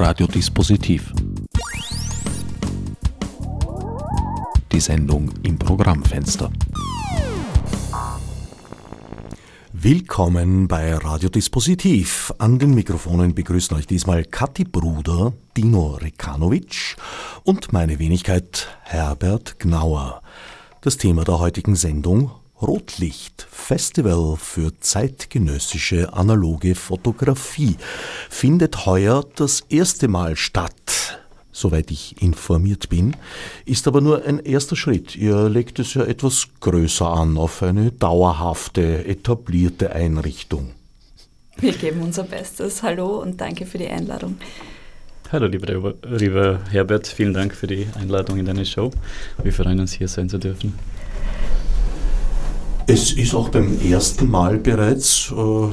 Radiodispositiv. Die Sendung im Programmfenster. Willkommen bei Radiodispositiv. An den Mikrofonen begrüßen euch diesmal Kathi Bruder, Dino Rekanovic und meine Wenigkeit Herbert Gnauer. Das Thema der heutigen Sendung Rotlicht Festival für zeitgenössische analoge Fotografie findet heuer das erste Mal statt. Soweit ich informiert bin, ist aber nur ein erster Schritt. Ihr legt es ja etwas größer an auf eine dauerhafte, etablierte Einrichtung. Wir geben unser Bestes. Hallo und danke für die Einladung. Hallo, lieber, lieber Herbert, vielen Dank für die Einladung in deine Show. Wir freuen uns, hier sein zu dürfen. Es ist auch beim ersten Mal bereits äh,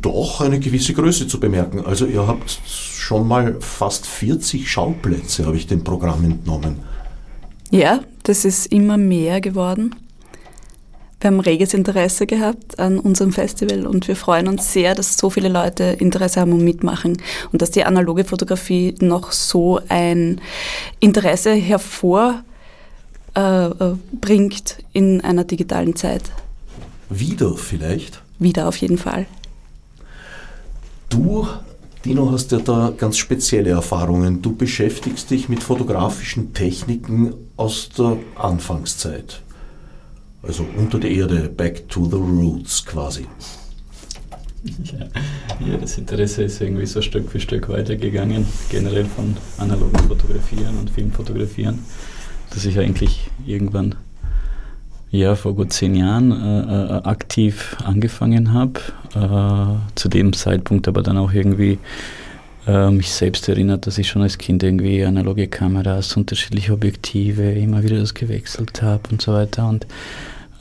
doch eine gewisse Größe zu bemerken. Also ihr habt schon mal fast 40 Schauplätze, habe ich dem Programm entnommen. Ja, das ist immer mehr geworden. Wir haben reges Interesse gehabt an unserem Festival und wir freuen uns sehr, dass so viele Leute Interesse haben und mitmachen und dass die analoge Fotografie noch so ein Interesse hervorbringt äh, in einer digitalen Zeit. Wieder vielleicht? Wieder auf jeden Fall. Du, Dino, hast ja da ganz spezielle Erfahrungen. Du beschäftigst dich mit fotografischen Techniken aus der Anfangszeit. Also unter der Erde, back to the roots quasi. Ja, das Interesse ist irgendwie so Stück für Stück weitergegangen, generell von analogen Fotografieren und Filmfotografieren, dass ich eigentlich irgendwann ja, vor gut zehn Jahren äh, äh, aktiv angefangen habe. Äh, zu dem Zeitpunkt aber dann auch irgendwie äh, mich selbst erinnert, dass ich schon als Kind irgendwie analoge Kameras, unterschiedliche Objektive, immer wieder das gewechselt habe und so weiter. Und,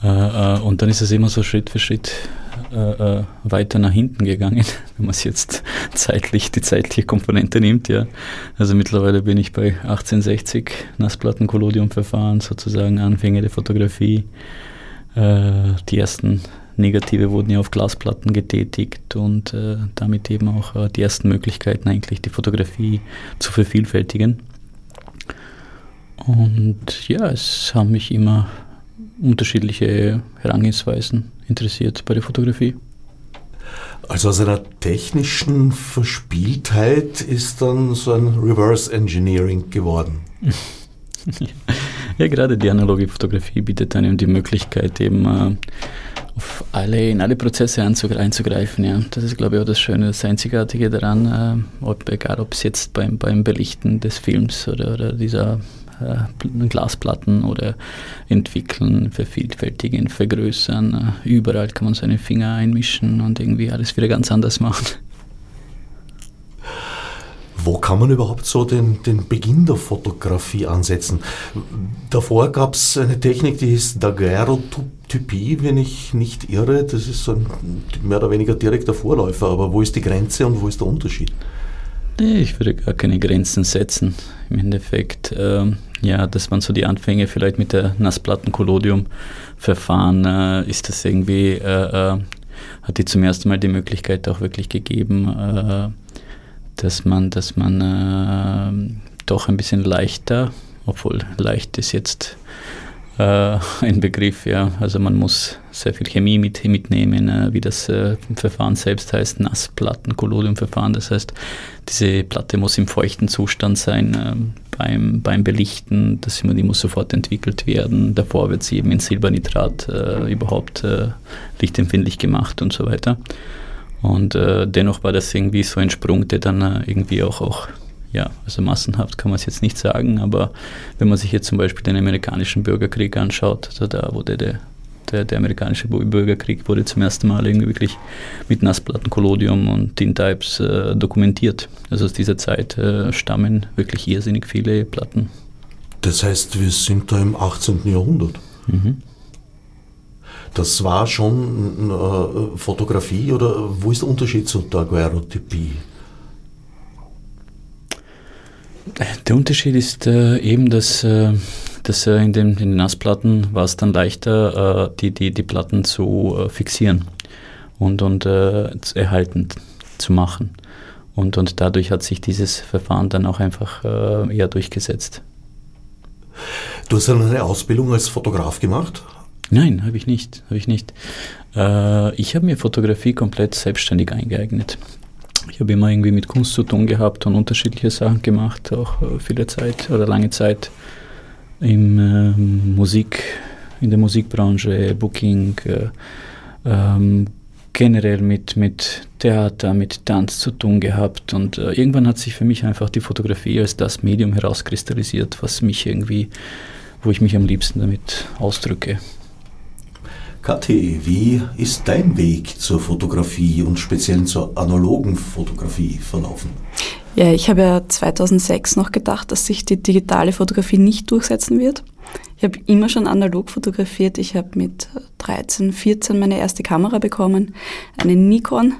äh, äh, und dann ist es immer so Schritt für Schritt äh, äh, weiter nach hinten gegangen, wenn man es jetzt zeitlich, die zeitliche Komponente nimmt, ja. Also mittlerweile bin ich bei 1860 Nassplatten-Collodium-Verfahren, sozusagen Anfänge der Fotografie. Äh, die ersten Negative wurden ja auf Glasplatten getätigt und äh, damit eben auch äh, die ersten Möglichkeiten eigentlich die Fotografie zu vervielfältigen. Und ja, es haben mich immer unterschiedliche Herangehensweisen interessiert bei der Fotografie. Also aus einer technischen Verspieltheit ist dann so ein Reverse Engineering geworden. ja, gerade die analoge Fotografie bietet einem die Möglichkeit, eben äh, auf alle, in alle Prozesse einzugreifen. Ja. Das ist, glaube ich, auch das Schöne, das Einzigartige daran, äh, ob, egal ob es jetzt beim, beim Belichten des Films oder, oder dieser äh, Glasplatten oder entwickeln, vervielfältigen, vergrößern. Äh, überall kann man seine Finger einmischen und irgendwie alles wieder ganz anders machen. Wo kann man überhaupt so den, den Beginn der Fotografie ansetzen? Davor gab es eine Technik, die hieß Daguerreotypie, wenn ich nicht irre. Das ist so ein mehr oder weniger direkter Vorläufer. Aber wo ist die Grenze und wo ist der Unterschied? Nee, ich würde gar keine Grenzen setzen. Im Endeffekt, ähm, ja, das waren so die Anfänge vielleicht mit der Nassplatten-Collodium-Verfahren. Äh, ist das irgendwie, äh, äh, hat die zum ersten Mal die Möglichkeit auch wirklich gegeben, äh, dass man, dass man äh, doch ein bisschen leichter, obwohl leicht ist jetzt ein Begriff, ja. Also man muss sehr viel Chemie mit, mitnehmen, äh, wie das äh, Verfahren selbst heißt, Nassplatten, Collodiumverfahren. Das heißt, diese Platte muss im feuchten Zustand sein äh, beim, beim Belichten. Das, die muss sofort entwickelt werden. Davor wird sie eben in Silbernitrat äh, überhaupt äh, lichtempfindlich gemacht und so weiter. Und äh, dennoch war das irgendwie so ein Sprung, der dann irgendwie auch, auch ja, also massenhaft kann man es jetzt nicht sagen, aber wenn man sich jetzt zum Beispiel den amerikanischen Bürgerkrieg anschaut, also da wurde der, der, der amerikanische Bürgerkrieg wurde zum ersten Mal irgendwie wirklich mit Nassplatten, Collodium und Tintypes äh, dokumentiert. Also aus dieser Zeit äh, stammen wirklich irrsinnig viele Platten. Das heißt, wir sind da im 18. Jahrhundert. Mhm. Das war schon äh, Fotografie oder wo ist der Unterschied zur Daguerreotypie? Der Unterschied ist äh, eben, dass, äh, dass äh, in, den, in, den, Nassplatten war es dann leichter, äh, die, die, die Platten zu äh, fixieren und, und äh, erhalten zu machen. Und, und dadurch hat sich dieses Verfahren dann auch einfach eher durchgesetzt. Du hast dann eine Ausbildung als Fotograf gemacht? Nein, habe ich nicht. Habe ich nicht. Ich habe mir Fotografie komplett selbstständig eingeeignet. Ich habe immer irgendwie mit Kunst zu tun gehabt und unterschiedliche Sachen gemacht, auch äh, viele Zeit oder lange Zeit im äh, Musik, in der Musikbranche, Booking, äh, ähm, generell mit, mit Theater, mit Tanz zu tun gehabt und äh, irgendwann hat sich für mich einfach die Fotografie als das Medium herauskristallisiert, was mich irgendwie, wo ich mich am liebsten damit ausdrücke. Kathi, wie ist dein Weg zur Fotografie und speziell zur analogen Fotografie verlaufen? Ja, ich habe ja 2006 noch gedacht, dass sich die digitale Fotografie nicht durchsetzen wird. Ich habe immer schon analog fotografiert. Ich habe mit 13, 14 meine erste Kamera bekommen, eine Nikon,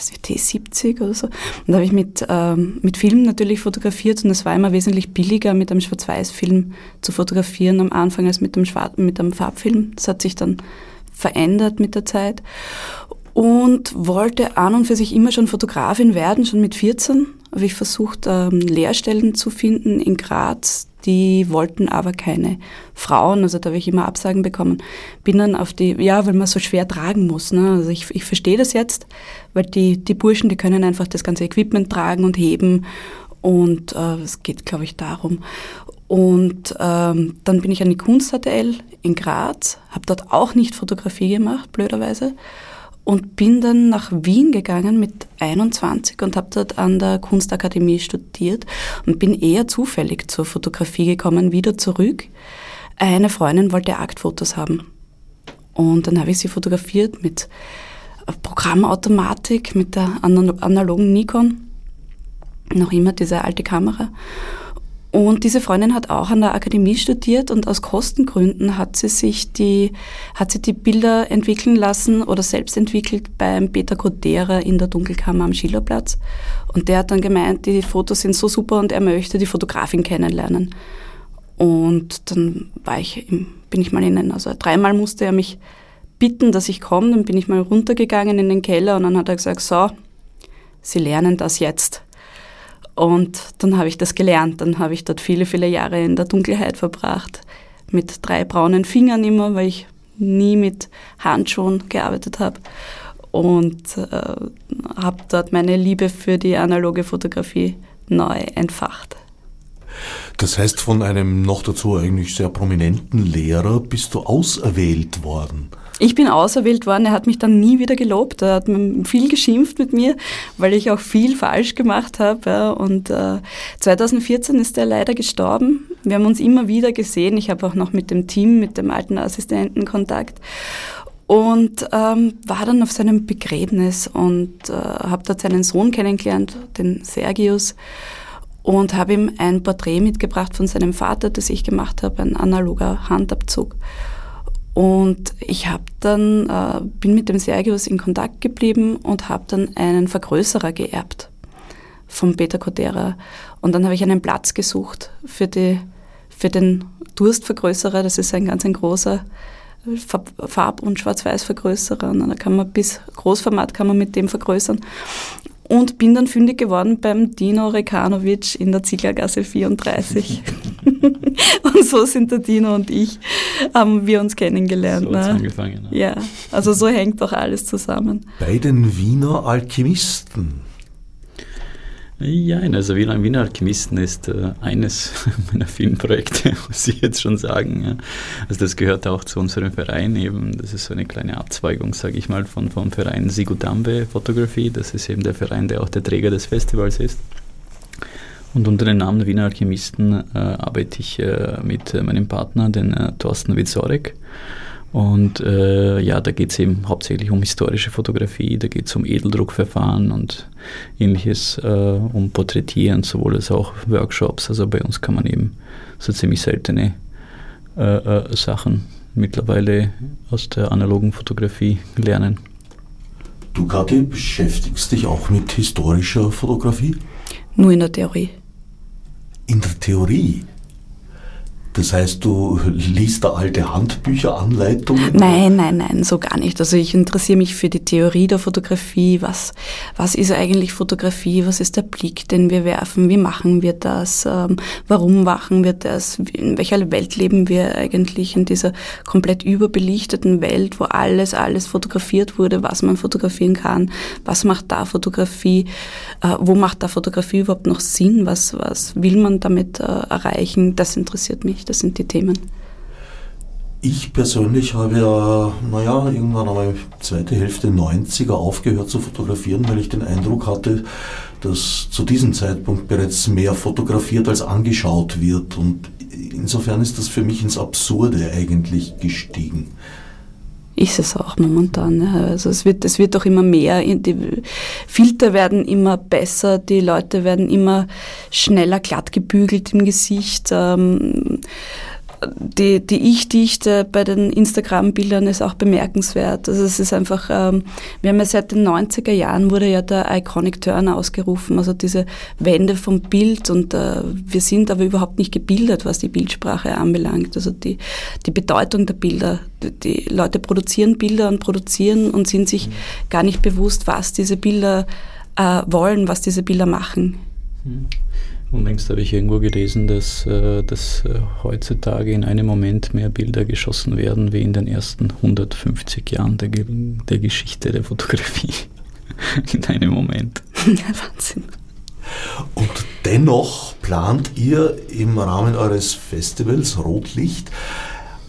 weiß nicht, T70 oder so. Und da habe ich mit, ähm, mit Film natürlich fotografiert und es war immer wesentlich billiger, mit einem Schwarz-Weiß-Film zu fotografieren am Anfang als mit einem, Schwarz mit einem Farbfilm. Das hat sich dann verändert mit der Zeit und wollte an und für sich immer schon Fotografin werden, schon mit 14. Habe ich versucht, ähm, Lehrstellen zu finden in Graz, die wollten aber keine Frauen, also da habe ich immer Absagen bekommen. Bin dann auf die, ja, weil man so schwer tragen muss. Ne? Also ich, ich verstehe das jetzt, weil die, die Burschen, die können einfach das ganze Equipment tragen und heben und äh, es geht, glaube ich, darum. Und ähm, dann bin ich an die Kunst HTL in Graz, habe dort auch nicht Fotografie gemacht, blöderweise, und bin dann nach Wien gegangen mit 21 und habe dort an der Kunstakademie studiert und bin eher zufällig zur Fotografie gekommen, wieder zurück. Eine Freundin wollte Aktfotos haben. Und dann habe ich sie fotografiert mit Programmautomatik, mit der analogen Nikon, noch immer diese alte Kamera und diese Freundin hat auch an der Akademie studiert und aus Kostengründen hat sie sich die, hat sie die Bilder entwickeln lassen oder selbst entwickelt beim Peter Kodera in der Dunkelkammer am Schillerplatz. Und der hat dann gemeint, die Fotos sind so super und er möchte die Fotografin kennenlernen. Und dann war ich, bin ich mal in also dreimal musste er mich bitten, dass ich komme. Dann bin ich mal runtergegangen in den Keller und dann hat er gesagt, so, Sie lernen das jetzt. Und dann habe ich das gelernt. Dann habe ich dort viele, viele Jahre in der Dunkelheit verbracht. Mit drei braunen Fingern immer, weil ich nie mit Handschuhen gearbeitet habe. Und äh, habe dort meine Liebe für die analoge Fotografie neu entfacht. Das heißt, von einem noch dazu eigentlich sehr prominenten Lehrer bist du auserwählt worden. Ich bin auserwählt worden, er hat mich dann nie wieder gelobt. Er hat viel geschimpft mit mir, weil ich auch viel falsch gemacht habe. Und äh, 2014 ist er leider gestorben. Wir haben uns immer wieder gesehen. Ich habe auch noch mit dem Team, mit dem alten Assistenten Kontakt und ähm, war dann auf seinem Begräbnis und äh, habe dort seinen Sohn kennengelernt, den Sergius, und habe ihm ein Porträt mitgebracht von seinem Vater, das ich gemacht habe, ein analoger Handabzug. Und ich habe dann, äh, bin mit dem Sergius in Kontakt geblieben und habe dann einen Vergrößerer geerbt vom Peter Codera. Und dann habe ich einen Platz gesucht für, die, für den Durstvergrößerer. Das ist ein ganz ein großer Farb- und Schwarz-Weiß-Vergrößerer. Und da kann man bis Großformat kann man mit dem vergrößern und bin dann fündig geworden beim Dino Rekanovic in der Zieglergasse 34. und so sind der Dino und ich, haben wir uns kennengelernt. So ne? angefangen. Ne? Ja, also so hängt doch alles zusammen. Bei den Wiener Alchemisten. Ja, also Wiener, Wiener Alchemisten ist äh, eines meiner vielen Projekte, muss ich jetzt schon sagen. Ja. Also das gehört auch zu unserem Verein eben. Das ist so eine kleine Abzweigung, sage ich mal, von, vom Verein Sigudambe Fotografie. Das ist eben der Verein, der auch der Träger des Festivals ist. Und unter dem Namen Wiener Alchemisten äh, arbeite ich äh, mit meinem Partner, den äh, Thorsten Witzorek. Und äh, ja, da geht es eben hauptsächlich um historische Fotografie, da geht es um Edeldruckverfahren und ähnliches, äh, um Porträtieren, sowohl als auch Workshops. Also bei uns kann man eben so ziemlich seltene äh, äh Sachen mittlerweile aus der analogen Fotografie lernen. Du, Kathi, beschäftigst dich auch mit historischer Fotografie? Nur in der Theorie. In der Theorie? Das heißt, du liest da alte Handbücher, Anleitungen? Nein, nein, nein, so gar nicht. Also ich interessiere mich für die Theorie der Fotografie. Was, was ist eigentlich Fotografie? Was ist der Blick, den wir werfen? Wie machen wir das? Ähm, warum machen wir das? In welcher Welt leben wir eigentlich? In dieser komplett überbelichteten Welt, wo alles, alles fotografiert wurde, was man fotografieren kann. Was macht da Fotografie? Äh, wo macht da Fotografie überhaupt noch Sinn? Was, was will man damit äh, erreichen? Das interessiert mich das sind die Themen. Ich persönlich habe ja, naja, irgendwann einmal zweite Hälfte 90er aufgehört zu fotografieren, weil ich den Eindruck hatte, dass zu diesem Zeitpunkt bereits mehr fotografiert als angeschaut wird. Und insofern ist das für mich ins Absurde eigentlich gestiegen. Ist es auch momentan. Ja. Also es wird, es wird auch immer mehr. Die Filter werden immer besser, die Leute werden immer schneller glatt gebügelt im Gesicht. Ähm, die, die Ich-Dichte bei den Instagram-Bildern ist auch bemerkenswert. Also es ist einfach, ähm, wir haben ja seit den 90er Jahren wurde ja der Iconic Turn ausgerufen, also diese Wende vom Bild und äh, wir sind aber überhaupt nicht gebildet, was die Bildsprache anbelangt. Also die, die Bedeutung der Bilder. Die, die Leute produzieren Bilder und produzieren und sind sich mhm. gar nicht bewusst, was diese Bilder äh, wollen, was diese Bilder machen. Mhm. Unlängst habe ich irgendwo gelesen, dass, äh, dass äh, heutzutage in einem Moment mehr Bilder geschossen werden wie in den ersten 150 Jahren der, der Geschichte der Fotografie. in einem Moment. Ja, Wahnsinn. Und dennoch plant ihr im Rahmen eures Festivals Rotlicht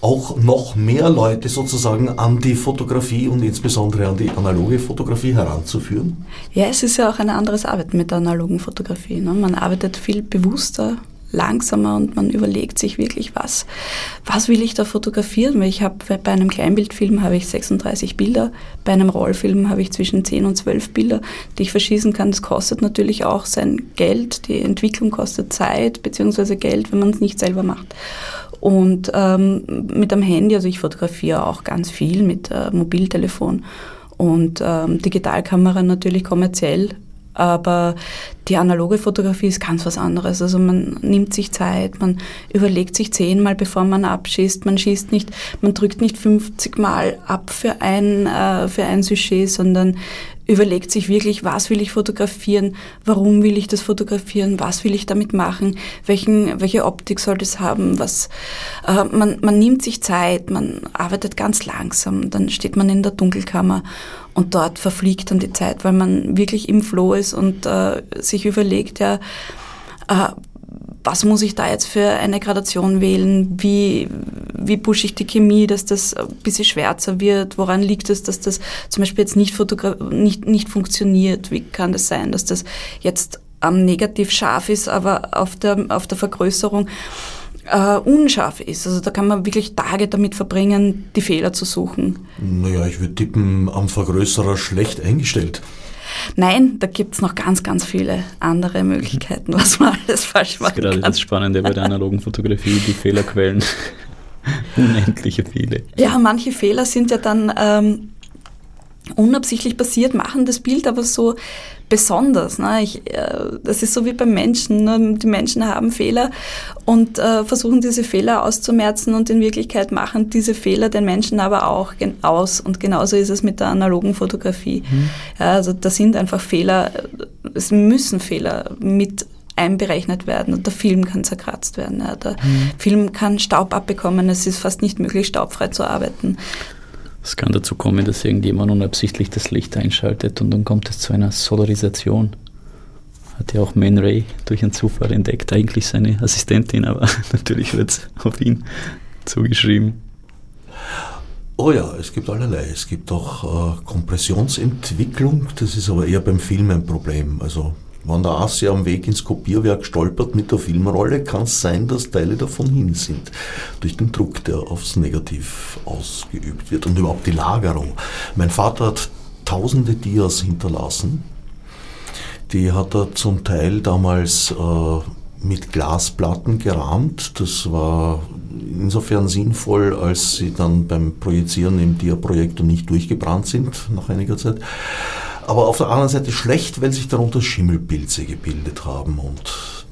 auch noch mehr Leute sozusagen an die Fotografie und insbesondere an die analoge Fotografie heranzuführen? Ja, es ist ja auch ein anderes Arbeiten mit der analogen Fotografie. Ne? Man arbeitet viel bewusster, langsamer und man überlegt sich wirklich, was, was will ich da fotografieren? Weil ich habe bei einem Kleinbildfilm habe ich 36 Bilder, bei einem Rollfilm habe ich zwischen 10 und 12 Bilder, die ich verschießen kann. Das kostet natürlich auch sein Geld, die Entwicklung kostet Zeit bzw. Geld, wenn man es nicht selber macht. Und ähm, mit dem Handy, also ich fotografiere auch ganz viel mit äh, Mobiltelefon und ähm, Digitalkamera natürlich kommerziell. Aber die analoge Fotografie ist ganz was anderes. Also man nimmt sich Zeit, man überlegt sich zehnmal, bevor man abschießt. Man schießt nicht, man drückt nicht 50 Mal ab für ein, äh, für ein Sujet, sondern überlegt sich wirklich, was will ich fotografieren, warum will ich das fotografieren, was will ich damit machen, welchen, welche Optik soll das haben, was, äh, man, man nimmt sich Zeit, man arbeitet ganz langsam, dann steht man in der Dunkelkammer und dort verfliegt dann die Zeit, weil man wirklich im Flow ist und äh, sich überlegt, ja, äh, was muss ich da jetzt für eine Gradation wählen? Wie, wie pushe ich die Chemie, dass das ein bisschen schwärzer wird? Woran liegt es, dass das zum Beispiel jetzt nicht, nicht, nicht funktioniert? Wie kann das sein, dass das jetzt ähm, negativ scharf ist, aber auf der, auf der Vergrößerung äh, unscharf ist? Also da kann man wirklich Tage damit verbringen, die Fehler zu suchen. Naja, ich würde tippen, am Vergrößerer schlecht eingestellt. Nein, da gibt es noch ganz, ganz viele andere Möglichkeiten, was man alles falsch machen kann. Das ist gerade das Spannende bei der analogen Fotografie, die Fehlerquellen. Unendliche viele. Ja, manche Fehler sind ja dann ähm, unabsichtlich passiert, machen das Bild aber so besonders. Ne? Ich, äh, das ist so wie beim Menschen. Ne? Die Menschen haben Fehler und äh, versuchen diese Fehler auszumerzen und in Wirklichkeit machen diese Fehler den Menschen aber auch aus. Und genauso ist es mit der analogen Fotografie. Mhm. Ja, also da sind einfach Fehler, es müssen Fehler mit einberechnet werden und der Film kann zerkratzt werden. Ja. Der mhm. Film kann Staub abbekommen, es ist fast nicht möglich, staubfrei zu arbeiten. Es kann dazu kommen, dass irgendjemand unabsichtlich das Licht einschaltet und dann kommt es zu einer Solarisation. Hat ja auch Man Ray durch einen Zufall entdeckt, eigentlich seine Assistentin, aber natürlich wird es auf ihn zugeschrieben. Oh ja, es gibt allerlei. Es gibt auch äh, Kompressionsentwicklung, das ist aber eher beim Film ein Problem. Also wenn der Assi am Weg ins Kopierwerk stolpert mit der Filmrolle, kann es sein, dass Teile davon hin sind. Durch den Druck, der aufs Negativ ausgeübt wird und überhaupt die Lagerung. Mein Vater hat tausende Dias hinterlassen. Die hat er zum Teil damals äh, mit Glasplatten gerahmt. Das war insofern sinnvoll, als sie dann beim Projizieren im Dia-Projektor nicht durchgebrannt sind nach einiger Zeit aber auf der anderen Seite schlecht, weil sich darunter Schimmelpilze gebildet haben und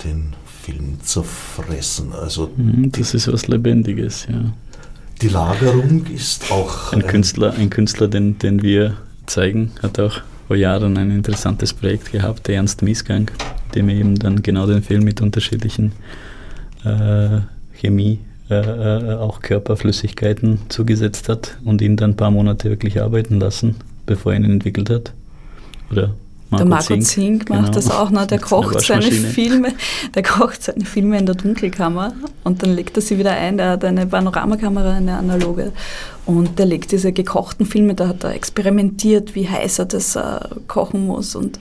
den Film zerfressen. Also mhm, das ist was Lebendiges, ja. Die Lagerung ist auch. Ein, ein Künstler, ein Künstler den, den wir zeigen, hat auch vor Jahren ein interessantes Projekt gehabt, der Ernst Miesgang, dem er eben dann genau den Film mit unterschiedlichen äh, Chemie, äh, äh, auch Körperflüssigkeiten zugesetzt hat und ihn dann ein paar Monate wirklich arbeiten lassen, bevor er ihn entwickelt hat. Oder Marco der Marco Zink, Zink macht genau. das auch noch. Der kocht seine Filme, der kocht seine Filme in der Dunkelkammer und dann legt er sie wieder ein. Der hat eine Panoramakamera, eine analoge. Und der legt diese gekochten Filme, da hat er experimentiert, wie heiß er das äh, kochen muss und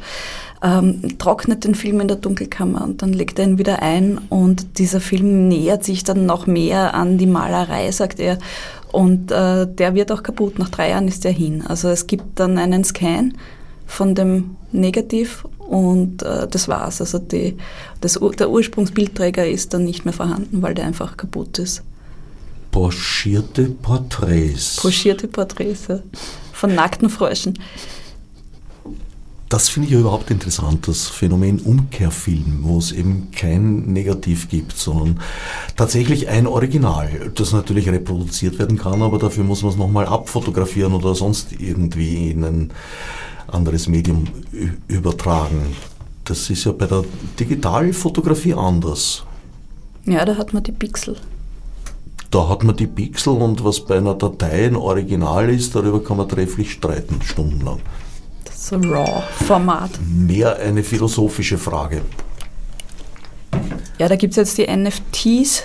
ähm, trocknet den Film in der Dunkelkammer und dann legt er ihn wieder ein und dieser Film nähert sich dann noch mehr an die Malerei, sagt er. Und äh, der wird auch kaputt. Nach drei Jahren ist er hin. Also es gibt dann einen Scan von dem Negativ und äh, das war's. Also die, das, der Ursprungsbildträger ist dann nicht mehr vorhanden, weil der einfach kaputt ist. Porschierte Porträts. Porschierte Porträts, ja. Von nackten Fröschen. Das finde ich ja überhaupt interessant, das Phänomen Umkehrfilm, wo es eben kein Negativ gibt, sondern tatsächlich ein Original, das natürlich reproduziert werden kann, aber dafür muss man es nochmal abfotografieren oder sonst irgendwie in ein anderes Medium übertragen. Das ist ja bei der Digitalfotografie anders. Ja, da hat man die Pixel. Da hat man die Pixel und was bei einer Datei ein Original ist, darüber kann man trefflich streiten, stundenlang. Das ist ein RAW-Format. Mehr eine philosophische Frage. Ja, da gibt es jetzt die NFTs,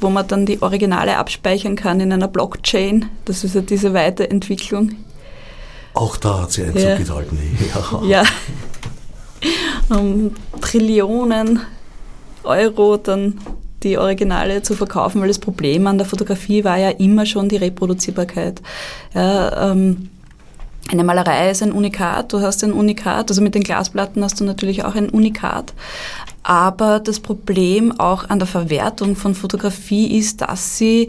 wo man dann die Originale abspeichern kann in einer Blockchain. Das ist ja diese Weiterentwicklung. Auch da hat sie Einzug ja. gehalten. Ja. ja. Um Trillionen Euro dann die Originale zu verkaufen, weil das Problem an der Fotografie war ja immer schon die Reproduzierbarkeit. Ja, ähm, eine Malerei ist ein Unikat, du hast ein Unikat, also mit den Glasplatten hast du natürlich auch ein Unikat. Aber das Problem auch an der Verwertung von Fotografie ist, dass sie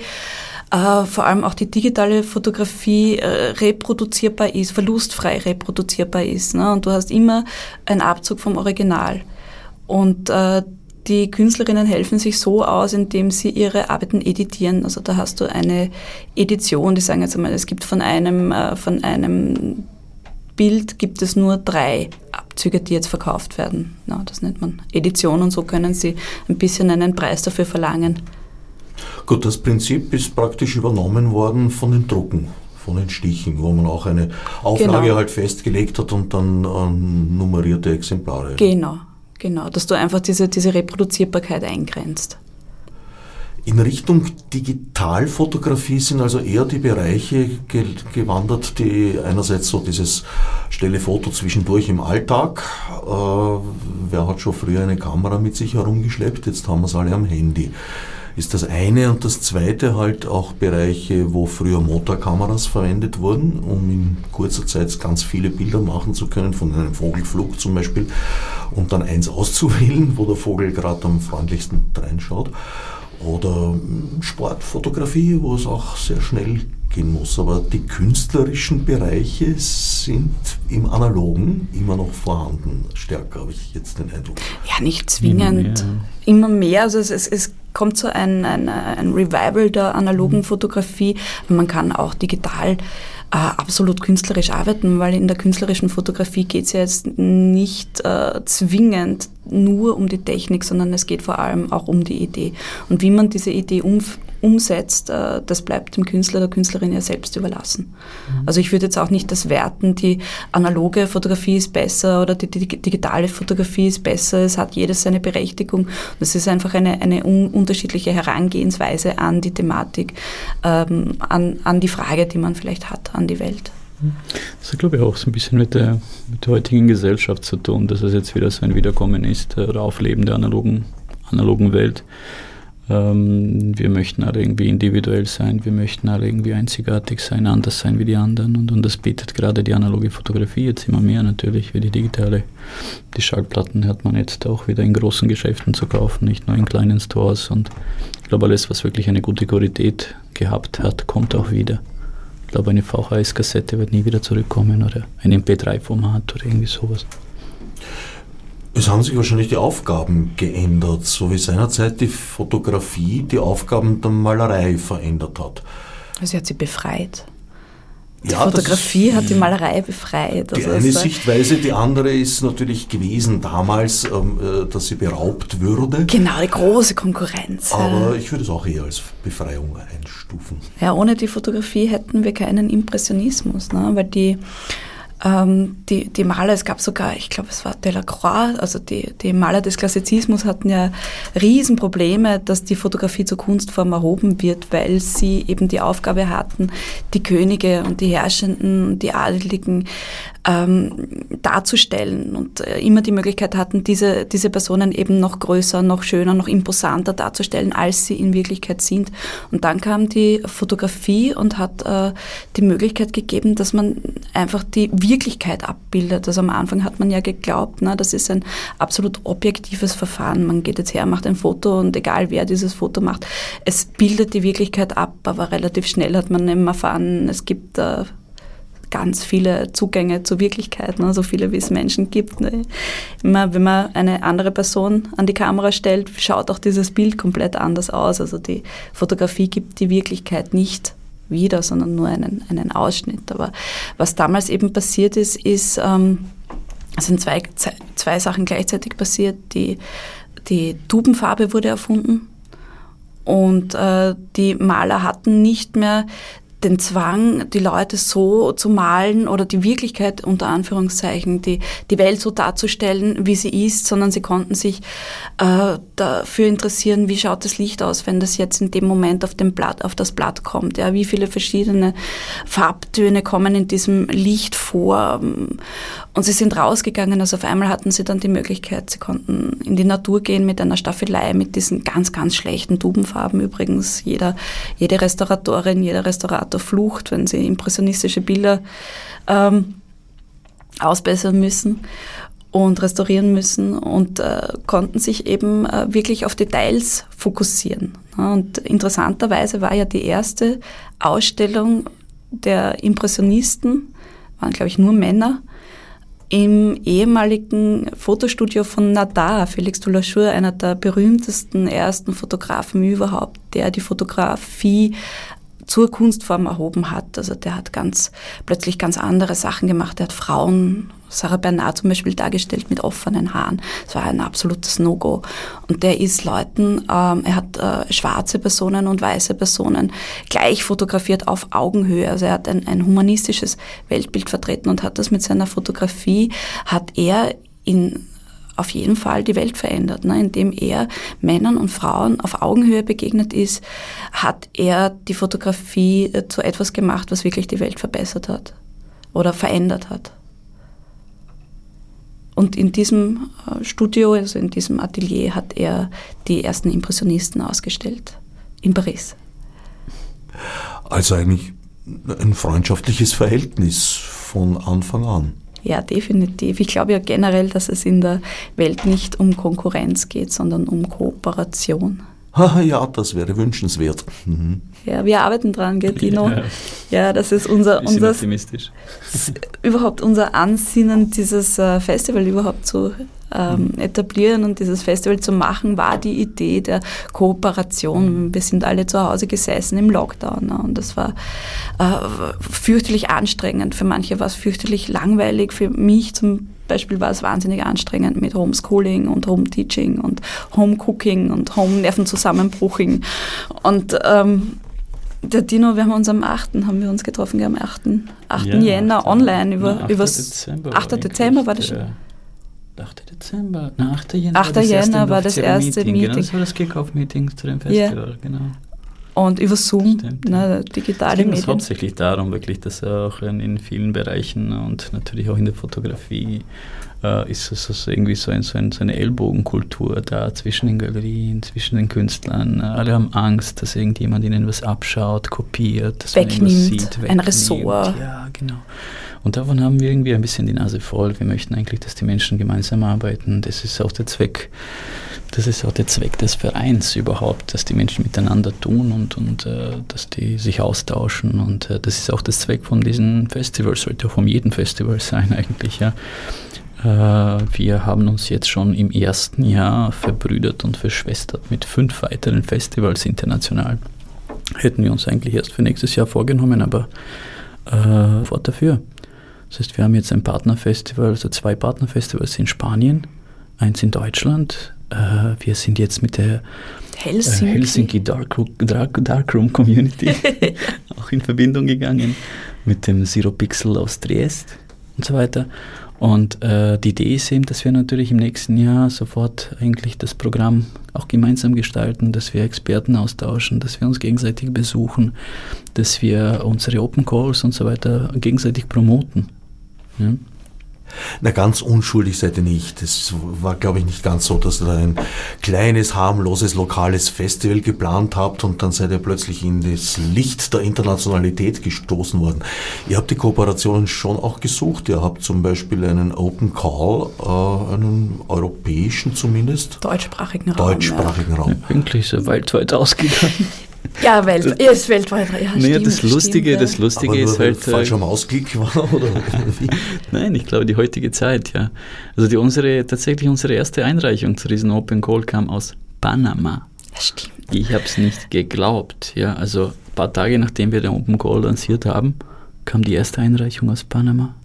äh, vor allem auch die digitale Fotografie äh, reproduzierbar ist, verlustfrei reproduzierbar ist. Ne? Und du hast immer einen Abzug vom Original. Und äh, die Künstlerinnen helfen sich so aus, indem sie ihre Arbeiten editieren. Also da hast du eine Edition, die sagen jetzt einmal, es gibt von einem, äh, von einem Bild gibt es nur drei Abzüge, die jetzt verkauft werden. Ja, das nennt man Edition und so können sie ein bisschen einen Preis dafür verlangen. Gut, das Prinzip ist praktisch übernommen worden von den Drucken, von den Stichen, wo man auch eine Auflage genau. halt festgelegt hat und dann ähm, nummerierte Exemplare. Genau, genau, dass du einfach diese, diese Reproduzierbarkeit eingrenzt. In Richtung Digitalfotografie sind also eher die Bereiche ge gewandert, die einerseits so dieses stelle Foto zwischendurch im Alltag. Äh, wer hat schon früher eine Kamera mit sich herumgeschleppt? Jetzt haben wir es alle am Handy ist das eine und das zweite halt auch Bereiche, wo früher Motorkameras verwendet wurden, um in kurzer Zeit ganz viele Bilder machen zu können, von einem Vogelflug zum Beispiel, und dann eins auszuwählen, wo der Vogel gerade am freundlichsten reinschaut. Oder Sportfotografie, wo es auch sehr schnell gehen muss. Aber die künstlerischen Bereiche sind im Analogen immer noch vorhanden. Stärker habe ich jetzt den Eindruck. Ja, nicht zwingend. Immer mehr. Immer mehr. Also es, es, es kommt so ein, ein, ein Revival der analogen Fotografie. Man kann auch digital äh, absolut künstlerisch arbeiten, weil in der künstlerischen Fotografie geht es ja jetzt nicht äh, zwingend nur um die Technik, sondern es geht vor allem auch um die Idee. Und wie man diese Idee um, umsetzt, äh, das bleibt dem Künstler, der Künstlerin ja selbst überlassen. Mhm. Also ich würde jetzt auch nicht das werten, die analoge Fotografie ist besser oder die, die, digitale Fotografie ist besser. Es hat jedes seine Berechtigung. Das ist einfach eine, eine un unterschiedliche Herangehensweise an die Thematik, ähm, an, an die Frage, die man vielleicht hat, an die Welt. Das hat, glaube ich, auch so ein bisschen mit der, mit der heutigen Gesellschaft zu tun, dass es jetzt wieder so ein Wiederkommen ist oder Aufleben der analogen, analogen Welt. Ähm, wir möchten alle irgendwie individuell sein, wir möchten alle irgendwie einzigartig sein, anders sein wie die anderen. Und, und das bietet gerade die analoge Fotografie jetzt immer mehr natürlich wie die digitale. Die Schallplatten hat man jetzt auch wieder in großen Geschäften zu kaufen, nicht nur in kleinen Stores. Und ich glaube, alles, was wirklich eine gute Qualität gehabt hat, kommt auch wieder. Ich glaube, eine VHS-Kassette wird nie wieder zurückkommen oder ein MP3-Format oder irgendwie sowas. Es haben sich wahrscheinlich die Aufgaben geändert, so wie seinerzeit die Fotografie die Aufgaben der Malerei verändert hat. Also sie hat sie befreit. Die ja, Fotografie hat die Malerei befreit. Die also eine Sichtweise, die andere ist natürlich gewesen damals, ähm, äh, dass sie beraubt würde. Genau, die große Konkurrenz. Aber ich würde es auch eher als Befreiung einstufen. Ja, ohne die Fotografie hätten wir keinen Impressionismus, ne? weil die ähm, die, die Maler, es gab sogar, ich glaube, es war Delacroix, also die, die Maler des Klassizismus hatten ja Riesenprobleme, dass die Fotografie zur Kunstform erhoben wird, weil sie eben die Aufgabe hatten, die Könige und die Herrschenden, die Adeligen ähm, darzustellen und äh, immer die Möglichkeit hatten, diese, diese Personen eben noch größer, noch schöner, noch imposanter darzustellen, als sie in Wirklichkeit sind. Und dann kam die Fotografie und hat äh, die Möglichkeit gegeben, dass man einfach die Wirklichkeit abbildet. Also am Anfang hat man ja geglaubt, na, das ist ein absolut objektives Verfahren. Man geht jetzt her, macht ein Foto und egal wer dieses Foto macht, es bildet die Wirklichkeit ab, aber relativ schnell hat man eben erfahren, es gibt äh, ganz viele Zugänge zur Wirklichkeit, ne? so viele wie es Menschen gibt. Ne? Immer wenn man eine andere Person an die Kamera stellt, schaut auch dieses Bild komplett anders aus. Also die Fotografie gibt die Wirklichkeit nicht wieder, sondern nur einen, einen Ausschnitt. Aber was damals eben passiert ist, ist, ähm, sind zwei, zwei Sachen gleichzeitig passiert. Die, die Tubenfarbe wurde erfunden und äh, die Maler hatten nicht mehr den Zwang, die Leute so zu malen oder die Wirklichkeit unter Anführungszeichen, die, die Welt so darzustellen, wie sie ist, sondern sie konnten sich äh, dafür interessieren, wie schaut das Licht aus, wenn das jetzt in dem Moment auf, dem Blatt, auf das Blatt kommt. Ja, wie viele verschiedene Farbtöne kommen in diesem Licht vor. Und sie sind rausgegangen, also auf einmal hatten sie dann die Möglichkeit, sie konnten in die Natur gehen mit einer Staffelei, mit diesen ganz, ganz schlechten Tubenfarben übrigens. Jeder, jede Restauratorin, jeder Restaurator flucht, wenn sie impressionistische Bilder ähm, ausbessern müssen und restaurieren müssen und äh, konnten sich eben äh, wirklich auf Details fokussieren. Und interessanterweise war ja die erste Ausstellung der Impressionisten, waren glaube ich nur Männer, im ehemaligen Fotostudio von Nadar, Felix Doulachour, einer der berühmtesten ersten Fotografen überhaupt, der die Fotografie zur Kunstform erhoben hat. Also der hat ganz plötzlich ganz andere Sachen gemacht. Er hat Frauen, Sarah Bernard zum Beispiel dargestellt mit offenen Haaren. Das war ein absolutes No-Go. Und der ist Leuten, ähm, er hat äh, schwarze Personen und weiße Personen gleich fotografiert auf Augenhöhe. Also er hat ein, ein humanistisches Weltbild vertreten und hat das mit seiner Fotografie, hat er in auf jeden Fall die Welt verändert. Ne? Indem er Männern und Frauen auf Augenhöhe begegnet ist, hat er die Fotografie äh, zu etwas gemacht, was wirklich die Welt verbessert hat oder verändert hat. Und in diesem äh, Studio, also in diesem Atelier, hat er die ersten Impressionisten ausgestellt in Paris. Also eigentlich ein freundschaftliches Verhältnis von Anfang an. Ja, definitiv. Ich glaube ja generell, dass es in der Welt nicht um Konkurrenz geht, sondern um Kooperation. ja, das wäre wünschenswert. Mhm. Ja, wir arbeiten dran, gell, Dino? Ja, ja das ist unser, unser überhaupt unser Ansinnen, dieses äh, Festival überhaupt zu ähm, mhm. etablieren und dieses Festival zu machen, war die Idee der Kooperation. Wir sind alle zu Hause gesessen im Lockdown ne? und das war äh, fürchterlich anstrengend. Für manche war es fürchterlich langweilig. Für mich zum Beispiel war es wahnsinnig anstrengend mit Homeschooling und Home-Teaching und Home-Cooking und Home-Nervenzusammenbruching. Und ähm, der Dino, wir haben uns am 8. haben wir uns getroffen, am 8. 8. Ja, Jänner 8. online über Na, 8. übers Dezember 8. Dezember war das schon. 8. Dezember, na 8. Jänner 8. war das erste, war das erste Meeting. Genau, das war das Kick-Off-Meeting zu dem Festival, yeah. genau. Und über Zoom, Stimmt, ne, digitale Medien. Es geht hauptsächlich darum, wirklich, dass auch in, in, vielen Bereichen und natürlich auch in der Fotografie äh, ist es also irgendwie so, ein, so, ein, so, eine Ellbogenkultur da zwischen den Galerien, zwischen den Künstlern. Alle haben Angst, dass irgendjemand ihnen was abschaut, kopiert, dass wegnimmt, man sieht, wegnimmt. ein Ressort. Ja, genau. Und davon haben wir irgendwie ein bisschen die Nase voll. Wir möchten eigentlich, dass die Menschen gemeinsam arbeiten. Das ist auch der Zweck das ist auch der Zweck des Vereins überhaupt, dass die Menschen miteinander tun und, und äh, dass die sich austauschen. Und äh, das ist auch der Zweck von diesem Festival, sollte auch von jedem Festival sein eigentlich. Ja. wir haben uns jetzt schon im ersten Jahr verbrüdert und verschwestert mit fünf weiteren Festivals international. Hätten wir uns eigentlich erst für nächstes Jahr vorgenommen, aber äh, fort dafür. Das heißt, wir haben jetzt ein Partnerfestival, also zwei Partnerfestivals in Spanien, eins in Deutschland. Äh, wir sind jetzt mit der Helsinki, äh, Helsinki Darkroom Dark, Dark Community auch in Verbindung gegangen, mit dem Zero Pixel aus Triest und so weiter. Und äh, die Idee ist eben, dass wir natürlich im nächsten Jahr sofort eigentlich das Programm auch gemeinsam gestalten, dass wir Experten austauschen, dass wir uns gegenseitig besuchen, dass wir unsere Open Calls und so weiter gegenseitig promoten. Ja? Na, ganz unschuldig seid ihr nicht. Es war, glaube ich, nicht ganz so, dass ihr da ein kleines, harmloses, lokales Festival geplant habt und dann seid ihr plötzlich in das Licht der Internationalität gestoßen worden. Ihr habt die Kooperationen schon auch gesucht. Ihr habt zum Beispiel einen Open Call, äh, einen europäischen zumindest. Deutschsprachigen Raum. Deutschsprachigen ja. Raum. Ja, eigentlich so weltweit ausgegangen. Ja, Welt, er ist weltweit. Ja, naja, stimmt, das Lustige, stimmt, das Lustige Aber ist halt. Falscher äh, Mausklick war, oder? Nein, ich glaube die heutige Zeit, ja. Also die unsere, tatsächlich unsere erste Einreichung zu diesem Open Call kam aus Panama. Ja, stimmt. Ich habe es nicht geglaubt, ja. Also ein paar Tage nachdem wir den Open Call lanciert haben, kam die erste Einreichung aus Panama.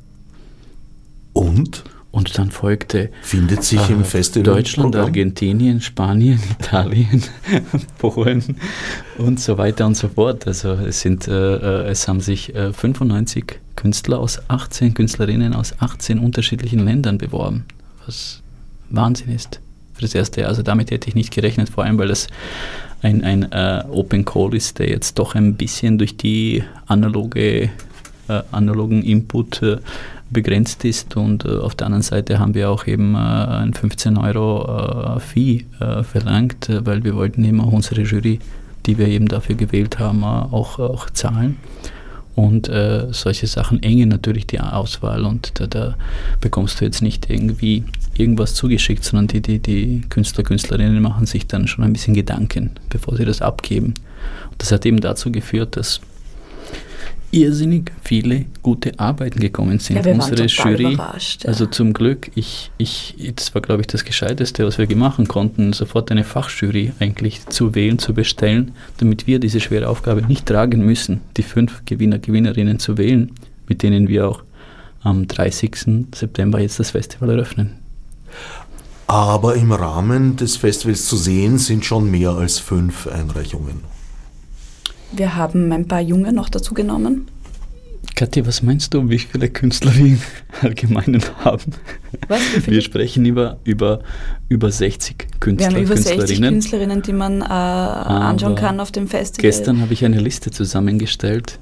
Und? Und dann folgte Findet sich äh, im Festival Deutschland, Argentinien, Spanien, Italien, Polen und so weiter und so fort. Also es sind äh, äh es haben sich äh, 95 Künstler aus 18 Künstlerinnen aus 18 unterschiedlichen Ländern beworben, was Wahnsinn ist für das erste Jahr. Also damit hätte ich nicht gerechnet, vor allem weil das ein, ein äh, Open Call ist, der jetzt doch ein bisschen durch die analoge äh, analogen Input begrenzt ist und äh, auf der anderen Seite haben wir auch eben äh, ein 15 Euro äh, Fee äh, verlangt, äh, weil wir wollten eben auch unsere Jury, die wir eben dafür gewählt haben, äh, auch, auch zahlen. Und solche Sachen engen natürlich die Auswahl und da, da, bekommst du jetzt nicht irgendwie irgendwas zugeschickt, sondern die, die, die Künstler, Künstlerinnen machen sich dann schon ein bisschen Gedanken, bevor sie das abgeben. Und das hat eben dazu geführt, dass irrsinnig viele gute Arbeiten gekommen sind. Ja, wir Unsere Jury, ja. also zum Glück, ich, ich, das war glaube ich das Gescheiteste, was wir machen konnten, sofort eine Fachjury eigentlich zu wählen, zu bestellen, damit wir diese schwere Aufgabe nicht tragen müssen, die fünf Gewinner, Gewinnerinnen zu wählen, mit denen wir auch am 30. September jetzt das Festival eröffnen. Aber im Rahmen des Festivals zu sehen sind schon mehr als fünf Einreichungen. Wir haben ein paar Junge noch dazu genommen. Kathi, was meinst du, wie viele Künstler wir im Allgemeinen haben? Was, wir sprechen über, über, über 60 Künstler, Wir haben über 60 Künstlerinnen, die man äh, anschauen kann auf dem Festival. Gestern habe ich eine Liste zusammengestellt.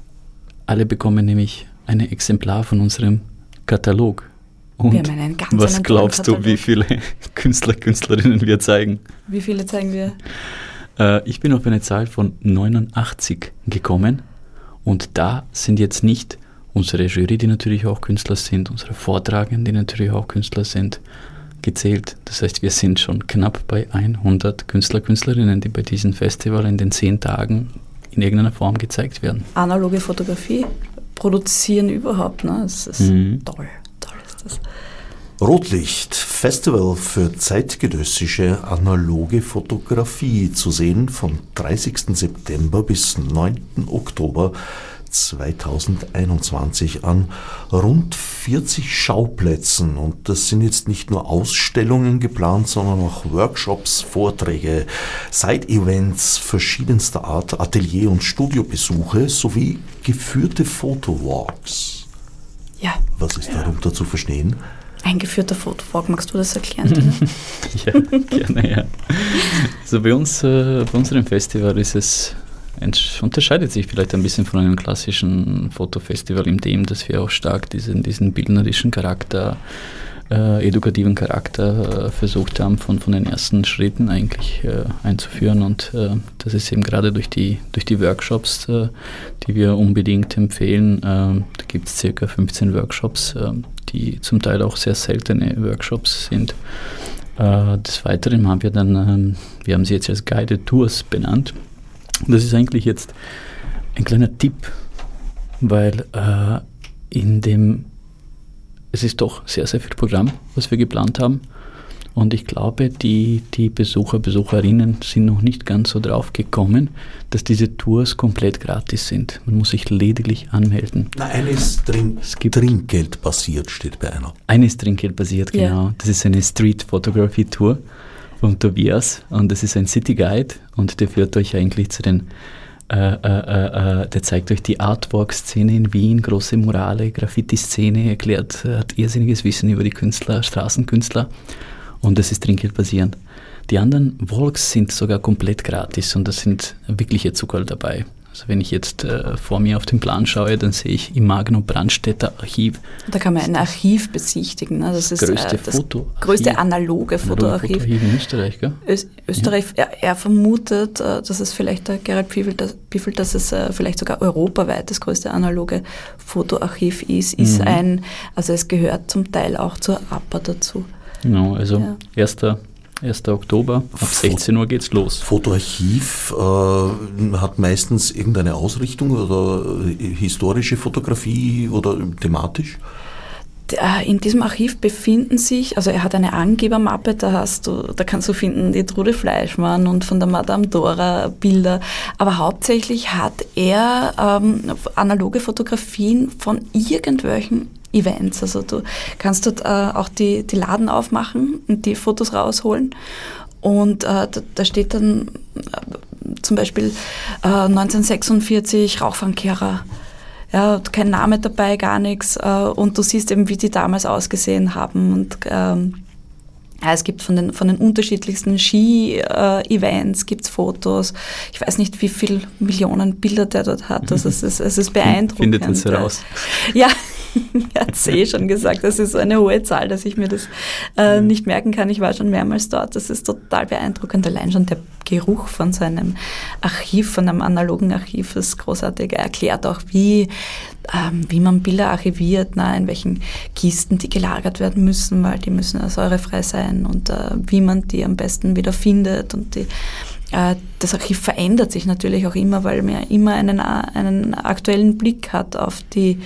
Alle bekommen nämlich ein Exemplar von unserem Katalog. Und was glaubst du, wie viele Künstler, Künstlerinnen wir zeigen? Wie viele zeigen wir? Äh, ich bin auf eine Zahl von 89 gekommen und da sind jetzt nicht unsere Jury, die natürlich auch Künstler sind, unsere Vortragenden, die natürlich auch Künstler sind, gezählt. Das heißt, wir sind schon knapp bei 100 Künstler, Künstlerinnen, die bei diesem Festival in den zehn Tagen in irgendeiner Form gezeigt werden. Analoge Fotografie produzieren überhaupt, ne? Das ist mhm. toll, toll ist das. Rotlicht Festival für zeitgenössische analoge Fotografie zu sehen vom 30. September bis 9. Oktober 2021 an rund 40 Schauplätzen. Und das sind jetzt nicht nur Ausstellungen geplant, sondern auch Workshops, Vorträge, Side-Events verschiedenster Art, Atelier- und Studiobesuche sowie geführte Fotowalks. Ja. Was ist darunter zu verstehen? Eingeführter Fotowalk, magst du das erklären? ja, gerne, ja. Also bei uns, äh, bei unserem Festival ist es, unterscheidet sich vielleicht ein bisschen von einem klassischen Fotofestival in dem, dass wir auch stark diesen, diesen bildnerischen Charakter äh, edukativen Charakter äh, versucht haben, von, von den ersten Schritten eigentlich äh, einzuführen. Und äh, das ist eben gerade durch die, durch die Workshops, äh, die wir unbedingt empfehlen. Da gibt es circa 15 Workshops, die zum Teil auch sehr seltene Workshops sind. des Weiteren haben wir dann, ähm, wir haben sie jetzt als Guided Tours benannt. Das ist eigentlich jetzt ein kleiner Tipp, weil in dem es ist doch sehr, sehr viel Programm, was wir geplant haben. Und ich glaube, die, die Besucher, Besucherinnen sind noch nicht ganz so drauf gekommen, dass diese Tours komplett gratis sind. Man muss sich lediglich anmelden. Na, eine ist Trink es gibt trinkgeldbasiert, steht bei einer. Eine ist trinkgeldbasiert, genau. Ja. Das ist eine Street Photography Tour von Tobias und das ist ein City Guide und der führt euch eigentlich zu den äh, äh, äh, der zeigt euch die Artwork-Szene in Wien, große Murale, Graffiti-Szene, erklärt, hat irrsinniges Wissen über die Künstler, Straßenkünstler und das ist trinkgeldbasierend. Die anderen Walks sind sogar komplett gratis und da sind wirkliche Zucker dabei. Also wenn ich jetzt äh, vor mir auf den Plan schaue, dann sehe ich im Magno Brandstätter Archiv. Da kann man ein Archiv besichtigen. Ne? Das, das ist größte, äh, das Foto größte analoge Fotoarchiv. Fotoarchiv in Österreich, gell? Öst Österreich, ja. er, er, vermutet, äh, dass es vielleicht der Gerald Piffel, dass, Piffel, dass es äh, vielleicht sogar europaweit das größte analoge Fotoarchiv ist. Ist mhm. ein, also es gehört zum Teil auch zur APA dazu. Genau, also ja. erster 1. Oktober, ab 16 Uhr geht's los. Fotoarchiv äh, hat meistens irgendeine Ausrichtung oder historische Fotografie oder thematisch? Äh, in diesem Archiv befinden sich, also er hat eine Angebermappe, da hast du, da kannst du finden die Trude Fleischmann und von der Madame Dora Bilder, aber hauptsächlich hat er ähm, analoge Fotografien von irgendwelchen Events. Also du kannst dort äh, auch die, die Laden aufmachen und die Fotos rausholen. Und äh, da, da, steht dann äh, zum Beispiel 1946 äh, Rauchfangkehrer. Ja, kein Name dabei, gar nichts. Äh, und du siehst eben, wie die damals ausgesehen haben. Und ähm, ja, es gibt von den, von den unterschiedlichsten Ski-Events, äh, gibt Fotos. Ich weiß nicht, wie viele Millionen Bilder der dort hat. Also es ist, es ist beeindruckend. Findet es heraus. Ja, hat es eh schon gesagt, das ist so eine hohe Zahl, dass ich mir das äh, nicht merken kann. Ich war schon mehrmals dort. Das ist total beeindruckend. Allein schon der Geruch von so einem Archiv, von einem analogen Archiv ist großartig. Er erklärt auch, wie, ähm, wie man Bilder archiviert, na, in welchen Kisten die gelagert werden müssen, weil die müssen ja säurefrei sein und äh, wie man die am besten wieder findet und die äh, das Archiv verändert sich natürlich auch immer, weil man ja immer einen, einen aktuellen Blick hat auf die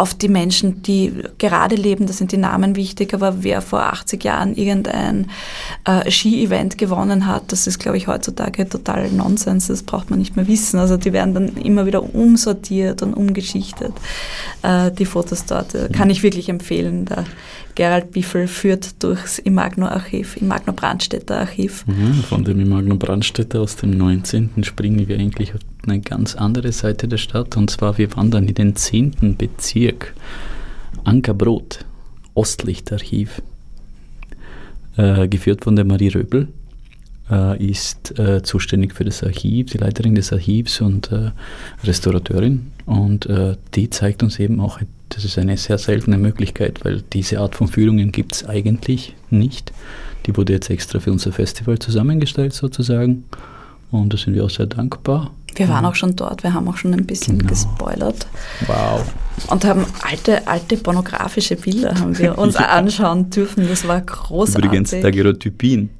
auf die Menschen, die gerade leben, da sind die Namen wichtig, aber wer vor 80 Jahren irgendein äh, Ski-Event gewonnen hat, das ist, glaube ich, heutzutage total Nonsens, das braucht man nicht mehr wissen. Also die werden dann immer wieder umsortiert und umgeschichtet, äh, die Fotos dort. Äh, kann ich wirklich empfehlen. Der Gerald Biffel führt durchs Imagno-Archiv, Imagno-Brandstätter-Archiv. Mhm, von dem Imagno-Brandstätter aus dem 19. springen wir eigentlich auf eine ganz andere Seite der Stadt und zwar wir wandern in den 10. Bezirk. Ankerbrot, Ostlichtarchiv, äh, geführt von der Marie Röbel, äh, ist äh, zuständig für das Archiv, die Leiterin des Archivs und äh, Restaurateurin und äh, die zeigt uns eben auch, das ist eine sehr seltene Möglichkeit, weil diese Art von Führungen gibt es eigentlich nicht. Die wurde jetzt extra für unser Festival zusammengestellt sozusagen und da sind wir auch sehr dankbar. Wir waren auch schon dort, wir haben auch schon ein bisschen genau. gespoilert. Wow. Und haben alte, alte pornografische Bilder haben wir uns ja. anschauen dürfen. Das war großartig. Übrigens Daguerreotypien.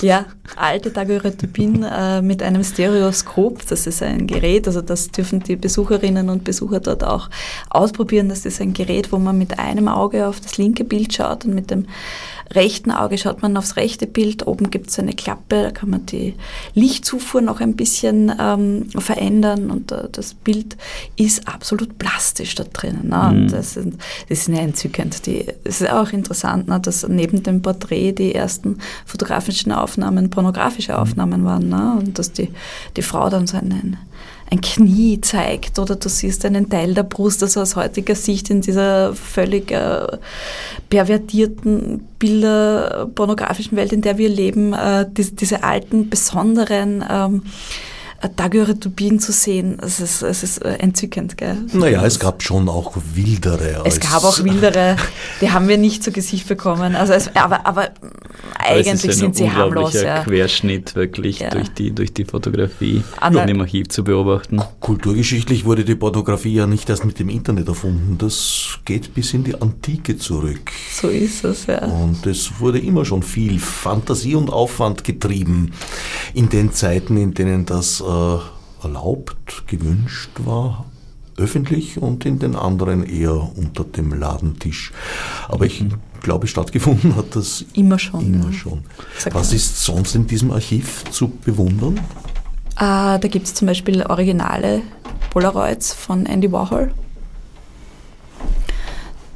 Ja, alte Daguerreotypien äh, mit einem Stereoskop. Das ist ein Gerät, also das dürfen die Besucherinnen und Besucher dort auch ausprobieren. Das ist ein Gerät, wo man mit einem Auge auf das linke Bild schaut und mit dem rechten Auge schaut man aufs rechte Bild. Oben gibt es eine Klappe, da kann man die Lichtzufuhr noch ein bisschen ähm, verändern und äh, das Bild ist absolut plastisch da drinnen. Ne? Mhm. Das, sind, das ist ja entzückend. Die, das ist auch interessant, ne? dass neben dem Porträt die ersten fotografischen Aufnahmen pornografische Aufnahmen waren ne? und dass die, die Frau dann so einen ein Knie zeigt oder du siehst einen Teil der Brust, also aus heutiger Sicht in dieser völlig äh, pervertierten Bilder, pornografischen Welt, in der wir leben, äh, die, diese alten, besonderen ähm, Daguerreotypien zu sehen, es ist, es ist äh, entzückend. Gell? Naja, es gab schon auch wildere. Es gab auch wildere, die haben wir nicht zu Gesicht bekommen. Also es, aber, aber eigentlich sind sie harmlos. Es ist ein ja. Querschnitt wirklich ja. durch, die, durch die Fotografie Anna, im Archiv zu beobachten. Kulturgeschichtlich wurde die Fotografie ja nicht erst mit dem Internet erfunden. Das geht bis in die Antike zurück. So ist es, ja. Und es wurde immer schon viel Fantasie und Aufwand getrieben in den Zeiten, in denen das äh, erlaubt, gewünscht war. öffentlich und in den anderen eher unter dem Ladentisch. Aber ich mhm. glaube, stattgefunden hat das immer schon. Immer ja. schon. Was ist sonst in diesem Archiv zu bewundern? Äh, da gibt es zum Beispiel originale Polaroids von Andy Warhol.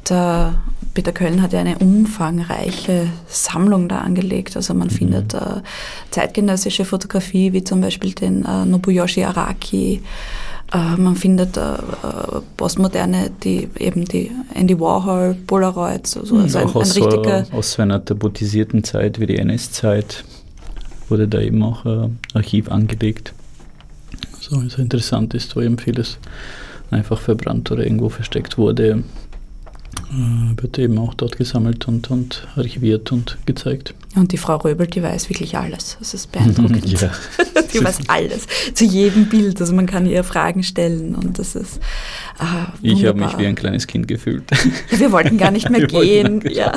Der Peter Köln hat ja eine umfangreiche Sammlung da angelegt. Also man mhm. findet äh, zeitgenössische Fotografie, wie zum Beispiel den äh, Nobuyoshi Araki. Äh, man findet äh, äh, postmoderne, die eben die Andy Warhol, Polaroids. Also, also ein, auch aus, ein richtiger so, aus so einer tabutisierten Zeit wie die NS-Zeit wurde da eben auch äh, Archiv angelegt. So also interessant ist, wo eben vieles einfach verbrannt oder irgendwo versteckt wurde, äh, wird eben auch dort gesammelt und, und archiviert und gezeigt. Und die Frau Röbel, die weiß wirklich alles. Das ist beeindruckend. ja. die weiß alles. Zu jedem Bild. Also man kann ihr Fragen stellen und das ist. Ah, ich habe mich wie ein kleines Kind gefühlt. Ja, wir wollten gar nicht mehr gehen. Ja.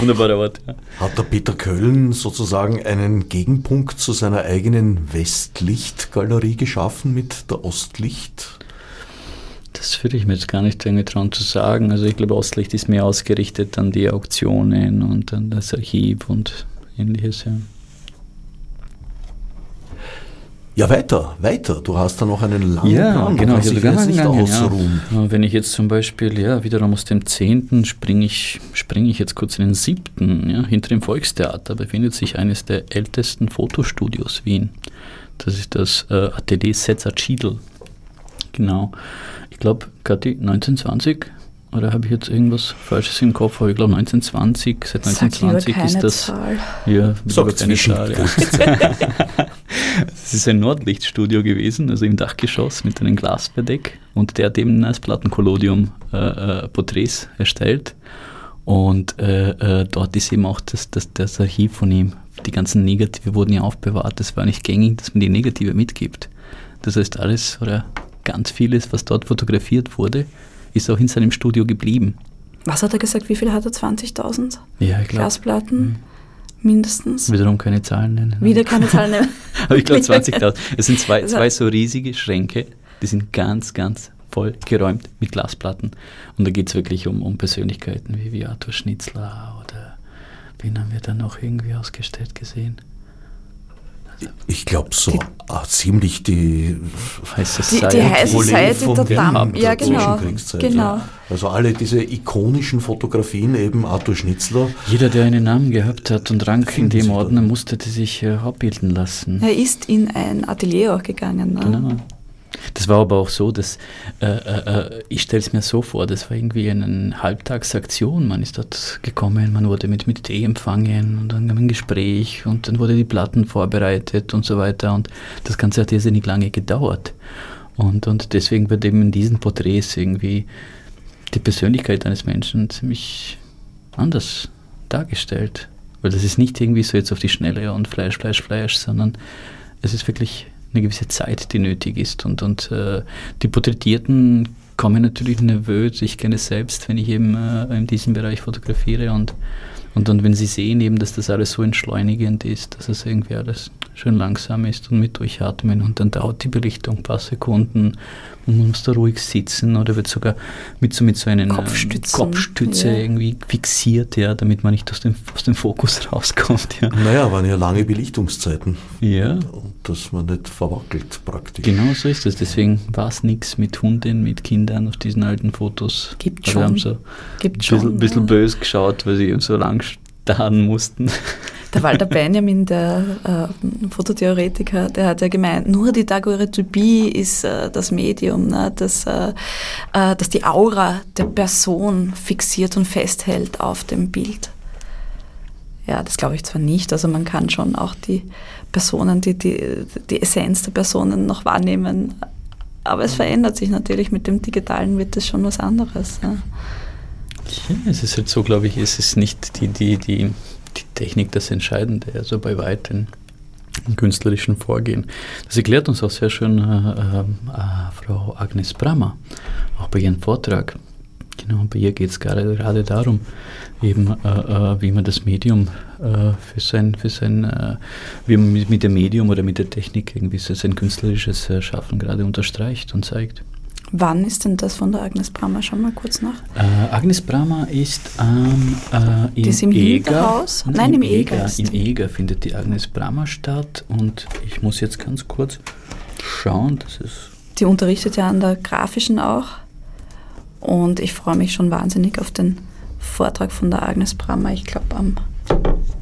Wunderbarer Wort. Ja. Hat der Peter Köln sozusagen einen Gegenpunkt zu seiner eigenen Westlicht-Galerie geschaffen mit der Ostlicht? Das würde ich mir jetzt gar nicht irgendwie trauen zu sagen. Also ich glaube, Ostlicht ist mehr ausgerichtet an die Auktionen und an das Archiv und ähnliches, ja. Ja, weiter, weiter. Du hast da noch einen langen ja, Plan. Genau, ich habe ganz nicht langen, ausruhen. Ja. Wenn ich jetzt zum Beispiel, ja, wiederum aus dem 10. springe ich, spring ich jetzt kurz in den 7. Ja, hinter dem Volkstheater befindet sich eines der ältesten Fotostudios Wien. Das ist das äh, Atelier Setzer Schiedl. Genau. Ich glaube, Kathi, 1920 oder habe ich jetzt irgendwas Falsches im Kopf? Aber ich glaube 1920, seit 1920 ist das. Zahl. Ja, Sag keine Zahl. Ja. Es ist ein Nordlichtstudio gewesen, also im Dachgeschoss mit einem Glasverdeck und der hat eben als Plattenkollodium äh, äh, Porträts erstellt. Und äh, äh, dort ist eben auch das, das, das Archiv von ihm. Die ganzen Negative wurden ja aufbewahrt. Das war nicht gängig, dass man die Negative mitgibt. Das heißt, alles oder ganz vieles, was dort fotografiert wurde, ist auch in seinem Studio geblieben. Was hat er gesagt? Wie viel hat er? 20.000 ja, ich Glasplatten? Mhm. Mindestens. Wiederum keine Zahlen nennen. Wieder keine Zahlen nennen. Aber ich glaube 20.000. Es sind zwei, zwei so riesige Schränke, die sind ganz, ganz voll geräumt mit Glasplatten. Und da geht es wirklich um, um Persönlichkeiten wie, wie Arthur Schnitzler oder wen haben wir da noch irgendwie ausgestellt gesehen? Ich glaube so ah, ziemlich die High Society, die, die High Society der Damm. Ja, genau. genau. Ja. Also alle diese ikonischen Fotografien, eben Arthur Schnitzler. Jeder, der einen Namen gehabt hat und Rang in dem Ordner, musste sich äh, abbilden lassen. Er ist in ein Atelier auch gegangen. Ne? Genau. Das war aber auch so, dass äh, äh, ich stelle es mir so vor, das war irgendwie eine Halbtagsaktion. Man ist dort gekommen, man wurde mit, mit Tee empfangen und dann ein Gespräch und dann wurde die Platten vorbereitet und so weiter. Und das Ganze hat irrsinnig lange gedauert. Und, und deswegen wird eben in diesen Porträts irgendwie die Persönlichkeit eines Menschen ziemlich anders dargestellt. Weil das ist nicht irgendwie so jetzt auf die Schnelle und Fleisch, Fleisch, Fleisch, sondern es ist wirklich eine gewisse Zeit, die nötig ist. Und, und äh, die Porträtierten kommen natürlich nervös. Ich kenne es selbst, wenn ich eben äh, in diesem Bereich fotografiere und, und, und wenn sie sehen eben, dass das alles so entschleunigend ist, dass es irgendwie alles schön langsam ist und mit durchatmen und dann dauert die Belichtung ein paar Sekunden und man muss da ruhig sitzen oder wird sogar mit so, mit so einer Kopfstütze ja. irgendwie fixiert, ja, damit man nicht aus dem, aus dem Fokus rauskommt. Ja. Naja, waren ja lange Belichtungszeiten. Ja. Und dass man nicht verwackelt praktisch. Genau so ist es. Deswegen war es nichts mit Hunden, mit Kindern auf diesen alten Fotos. Gibt schon. Wir haben so Gibt ein bisschen, schon, bisschen ja. böse geschaut, weil sie so lang starren mussten. Der Walter Benjamin, der äh, Fototheoretiker, der hat ja gemeint, nur die Daguerreotypie ist äh, das Medium, ne, das, äh, äh, das die Aura der Person fixiert und festhält auf dem Bild. Ja, das glaube ich zwar nicht, also man kann schon auch die Personen, die, die, die Essenz der Personen noch wahrnehmen, aber es verändert sich natürlich, mit dem Digitalen wird es schon was anderes. Ja. Ja, es ist halt so, glaube ich, es ist nicht die, die, die die Technik das Entscheidende, also bei weitem im künstlerischen Vorgehen. Das erklärt uns auch sehr schön äh, äh, äh Frau Agnes Brammer, auch bei ihrem Vortrag. Genau, bei ihr geht es gerade, gerade darum, eben äh, äh, wie man das Medium äh, für sein, für sein wie man mit, dem Medium oder mit der Technik irgendwie sein künstlerisches Schaffen gerade unterstreicht und zeigt. Wann ist denn das von der Agnes Brammer? Schau mal kurz nach. Äh, Agnes Brammer ist ähm, äh, im, Die ist im Eger. Nein, im Eger Eger. ist Im die. Eger findet die Agnes Brammer statt und ich muss jetzt ganz kurz schauen, das ist Die unterrichtet ja an der Grafischen auch. Und ich freue mich schon wahnsinnig auf den Vortrag von der Agnes Brammer. Ich glaube, am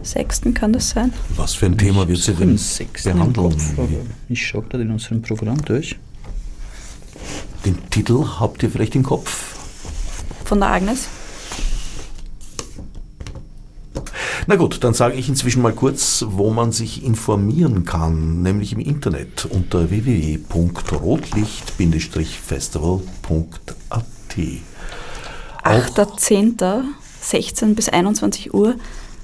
6. kann das sein. Was für ein Thema wird sie denn am 6. im behandeln? Ich schaue gerade in unserem Programm durch. Den Titel habt ihr vielleicht im Kopf? Von der Agnes? Na gut, dann sage ich inzwischen mal kurz, wo man sich informieren kann, nämlich im Internet unter www.rotlicht-festival.at. 8.10. 16 bis 21 Uhr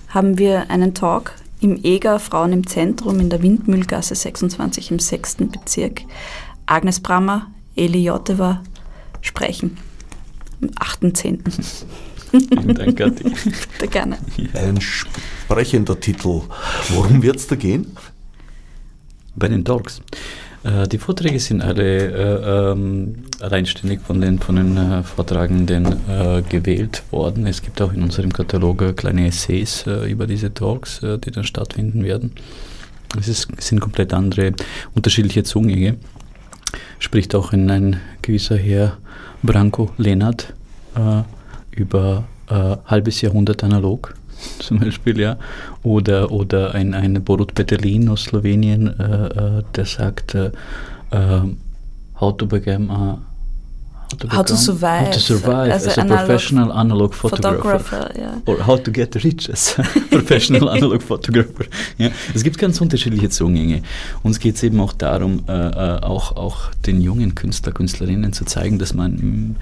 haben wir einen Talk im EGA Frauen im Zentrum in der Windmühlgasse 26 im 6. Bezirk. Agnes Brammer, Eli Joteva sprechen. Am 8.10. Vielen Dank, Kathi. Bitte gerne. Ein sprechender Titel. Worum wird es da gehen? Bei den Talks. Äh, Die Vorträge sind alle äh, ähm, reinständig von den, von den äh, Vortragenden äh, gewählt worden. Es gibt auch in unserem Katalog äh, kleine Essays äh, über diese Talks, äh, die dann stattfinden werden. Es ist, es sind komplett andere, unterschiedliche Zugänge. Spricht auch in ein gewisser Herr Branko Lenart äh, über äh, halbes Jahrhundert analog zum Beispiel, ja. Oder, oder ein, ein Borut Peterlin aus Slowenien, äh, äh, der sagt, how to become a to, How to survive how to survive as as, a analog professional analog photographer. Photographer, ja. Or how to get rich as a professional analog photographer. Ja, es gibt ganz unterschiedliche Zugänge. Uns geht es eben auch darum, äh, äh, auch, auch den jungen Künstler, Künstlerinnen zu zeigen, dass man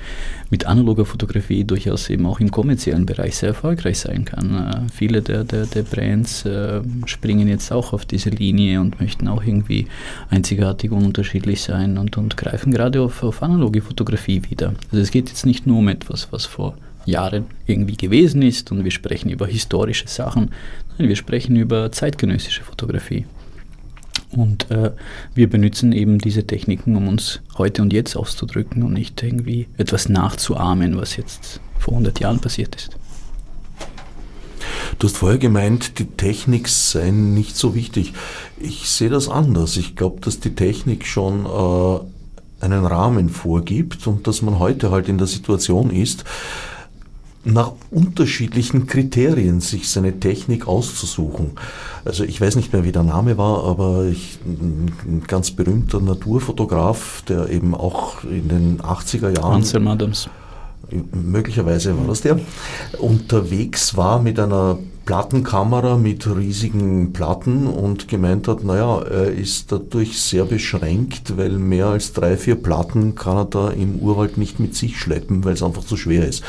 mit analoger Fotografie durchaus eben auch im kommerziellen Bereich sehr erfolgreich sein kann. Äh, viele der, der, der Brands äh, springen jetzt auch auf diese Linie und möchten auch irgendwie einzigartig und unterschiedlich sein und, und greifen gerade auf, auf analoge Fotografie wieder. Also es geht jetzt nicht nur um etwas, was vor Jahren irgendwie gewesen ist und wir sprechen über historische Sachen. Nein, wir sprechen über zeitgenössische Fotografie. Und äh, wir benutzen eben diese Techniken, um uns heute und jetzt auszudrücken und nicht irgendwie etwas nachzuahmen, was jetzt vor 100 Jahren passiert ist. Du hast vorher gemeint, die Technik sei nicht so wichtig. Ich sehe das anders. Ich glaube, dass die Technik schon äh, einen Rahmen vorgibt und dass man heute halt in der Situation ist, nach unterschiedlichen Kriterien sich seine Technik auszusuchen. Also ich weiß nicht mehr, wie der Name war, aber ich, ein ganz berühmter Naturfotograf, der eben auch in den 80er Jahren Anselm Adams. möglicherweise war das der, unterwegs war mit einer Plattenkamera mit riesigen Platten und gemeint hat, naja, er ist dadurch sehr beschränkt, weil mehr als drei, vier Platten kann er da im Urwald nicht mit sich schleppen, weil es einfach zu schwer ist.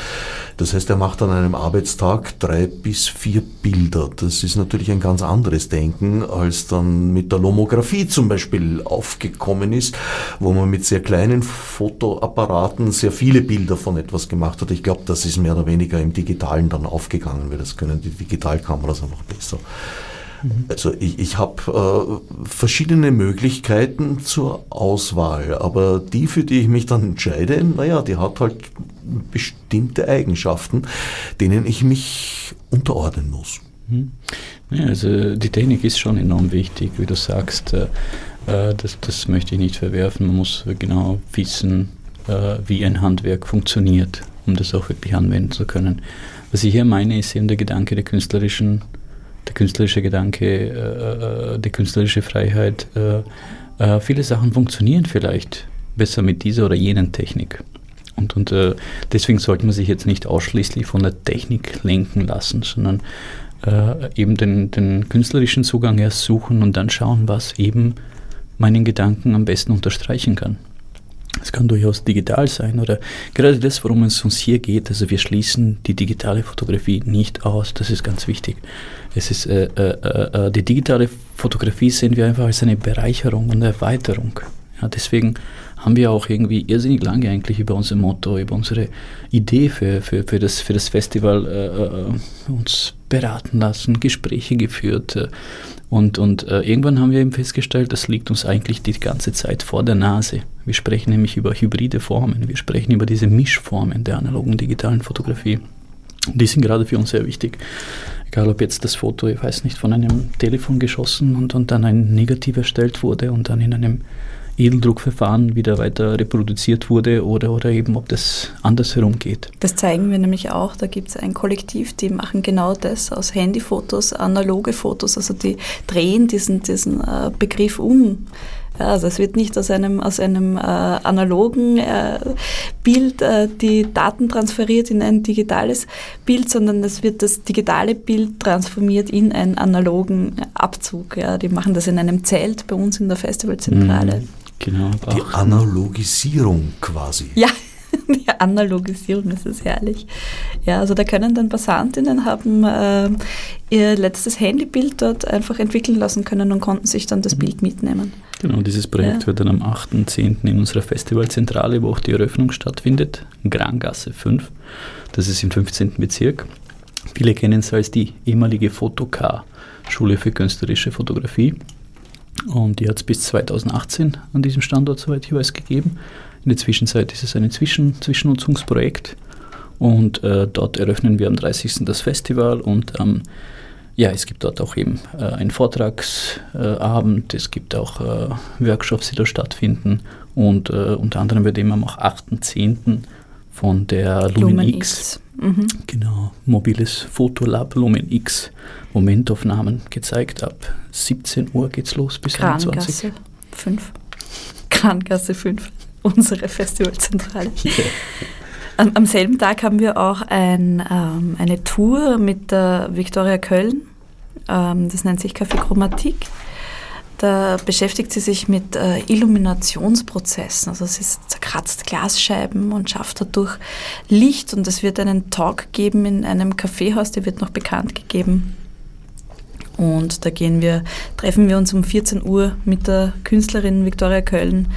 Das heißt, er macht an einem Arbeitstag drei bis vier Bilder. Das ist natürlich ein ganz anderes Denken, als dann mit der Lomographie zum Beispiel aufgekommen ist, wo man mit sehr kleinen Fotoapparaten sehr viele Bilder von etwas gemacht hat. Ich glaube, das ist mehr oder weniger im Digitalen dann aufgegangen, weil das können die Digitalkameras einfach besser. Also ich, ich habe äh, verschiedene Möglichkeiten zur Auswahl, aber die, für die ich mich dann entscheide, naja, die hat halt bestimmte Eigenschaften, denen ich mich unterordnen muss. Hm. Ja, also die Technik ist schon enorm wichtig, wie du sagst. Äh, äh, das, das möchte ich nicht verwerfen. Man muss genau wissen, äh, wie ein Handwerk funktioniert, um das auch wirklich anwenden zu können. Was ich hier meine, ist eben der Gedanke der künstlerischen, der künstlerische Gedanke, äh, äh, die künstlerische Freiheit. Äh, äh, viele Sachen funktionieren vielleicht besser mit dieser oder jenen Technik. Und, und äh, deswegen sollte man sich jetzt nicht ausschließlich von der Technik lenken lassen, sondern äh, eben den, den künstlerischen Zugang erst suchen und dann schauen, was eben meinen Gedanken am besten unterstreichen kann. Es kann durchaus digital sein oder gerade das, worum es uns hier geht. Also wir schließen die digitale Fotografie nicht aus, das ist ganz wichtig. Es ist, äh, äh, äh, die digitale Fotografie sehen wir einfach als eine Bereicherung und Erweiterung. Ja, deswegen haben wir auch irgendwie irrsinnig lange eigentlich über unser Motto, über unsere Idee für, für, für, das, für das Festival äh, äh, uns beraten lassen, Gespräche geführt. Äh, und, und äh, irgendwann haben wir eben festgestellt, das liegt uns eigentlich die ganze Zeit vor der Nase. Wir sprechen nämlich über hybride Formen, wir sprechen über diese Mischformen der analogen digitalen Fotografie. Die sind gerade für uns sehr wichtig. Egal ob jetzt das Foto, ich weiß nicht, von einem Telefon geschossen und, und dann ein Negativ erstellt wurde und dann in einem Edeldruckverfahren wieder weiter reproduziert wurde oder, oder eben ob das andersherum geht. Das zeigen wir nämlich auch. Da gibt es ein Kollektiv, die machen genau das aus Handyfotos, analoge Fotos. Also die drehen diesen, diesen äh, Begriff um. Ja, also es wird nicht aus einem, aus einem äh, analogen äh, Bild äh, die Daten transferiert in ein digitales Bild, sondern es wird das digitale Bild transformiert in einen analogen Abzug. Ja. Die machen das in einem Zelt bei uns in der Festivalzentrale. Mhm. Genau. Die Analogisierung quasi. Ja, die Analogisierung, das ist herrlich. Ja, also da können dann Passantinnen haben äh, ihr letztes Handybild dort einfach entwickeln lassen können und konnten sich dann das mhm. Bild mitnehmen. Genau, dieses Projekt ja. wird dann am 8.10. in unserer Festivalzentrale, wo auch die Eröffnung stattfindet, Grangasse 5. Das ist im 15. Bezirk. Viele kennen es als die ehemalige Fotokar, Schule für künstlerische Fotografie. Und die hat es bis 2018 an diesem Standort, soweit ich weiß, gegeben. In der Zwischenzeit ist es ein Zwischen Zwischennutzungsprojekt und äh, dort eröffnen wir am 30. das Festival und ähm, ja, es gibt dort auch eben äh, einen Vortragsabend, äh, es gibt auch äh, Workshops, die da stattfinden und äh, unter anderem wird eben am 8.10. von der Lumen, Lumen X, X. Mhm. genau, mobiles Fotolab Lumen X Momentaufnahmen gezeigt. Ab 17 Uhr geht es los bis Krangasse 5. Krangasse 5, unsere Festivalzentrale. Yeah. Am, am, selben Tag haben wir auch ein, ähm, eine Tour mit der Viktoria Köln. Ähm, das nennt sich Café Chromatik. Da beschäftigt sie sich mit äh, Illuminationsprozessen. Also sie zerkratzt Glasscheiben und schafft dadurch Licht. Und es wird einen Talk geben in einem Kaffeehaus, der wird noch bekannt gegeben und da gehen wir, treffen wir uns um 14 Uhr mit der Künstlerin Viktoria Köln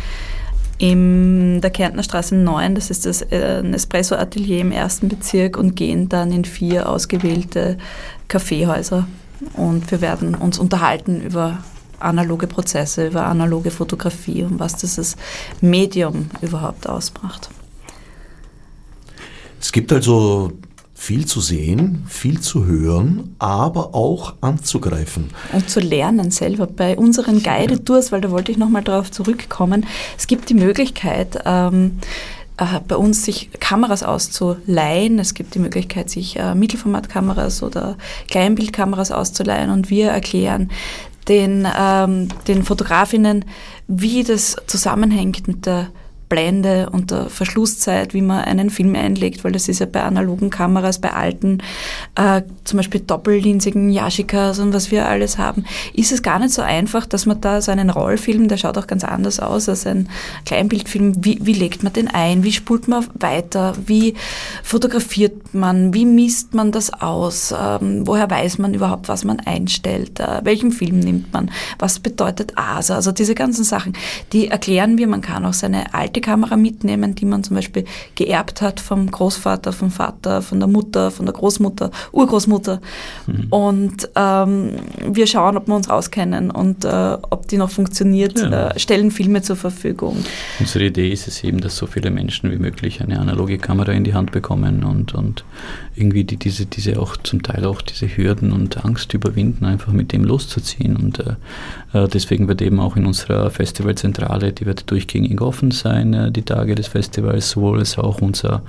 in der Kärntner Straße 9, das ist das äh, Espresso-Atelier im ersten Bezirk und gehen dann in vier ausgewählte Kaffeehäuser. Und wir werden uns unterhalten über analoge Prozesse, über analoge Fotografie und was dieses Medium überhaupt ausmacht. Es gibt also viel zu sehen, viel zu hören, aber auch anzugreifen. Und zu lernen selber. Bei unseren Guided Tours, weil da wollte ich nochmal darauf zurückkommen, es gibt die Möglichkeit, ähm, äh, bei uns sich Kameras auszuleihen. Es gibt die Möglichkeit, sich äh, Mittelformatkameras oder Kleinbildkameras auszuleihen und wir erklären den, ähm, den Fotografinnen, wie das zusammenhängt mit der Blende und der Verschlusszeit, wie man einen Film einlegt, weil das ist ja bei analogen Kameras, bei alten, äh, zum Beispiel doppellinsigen Yashikas und was wir alles haben, ist es gar nicht so einfach, dass man da so einen Rollfilm, der schaut auch ganz anders aus als ein Kleinbildfilm, wie, wie legt man den ein, wie spult man weiter, wie fotografiert man, wie misst man das aus, ähm, woher weiß man überhaupt, was man einstellt, äh, welchen Film nimmt man, was bedeutet ASA, also diese ganzen Sachen, die erklären wir, man kann auch seine alte Kamera mitnehmen, die man zum Beispiel geerbt hat vom Großvater, vom Vater, von der Mutter, von der Großmutter, Urgroßmutter. Mhm. Und ähm, wir schauen, ob wir uns auskennen und äh, ob die noch funktioniert, ja. äh, stellen Filme zur Verfügung. Unsere Idee ist es eben, dass so viele Menschen wie möglich eine analoge Kamera in die Hand bekommen und, und irgendwie die, diese, diese auch zum Teil auch diese Hürden und Angst überwinden, einfach mit dem loszuziehen. Und äh, äh deswegen wird eben auch in unserer Festivalzentrale, die wird durchgängig offen sein, äh, die Tage des Festivals, sowohl als auch unser,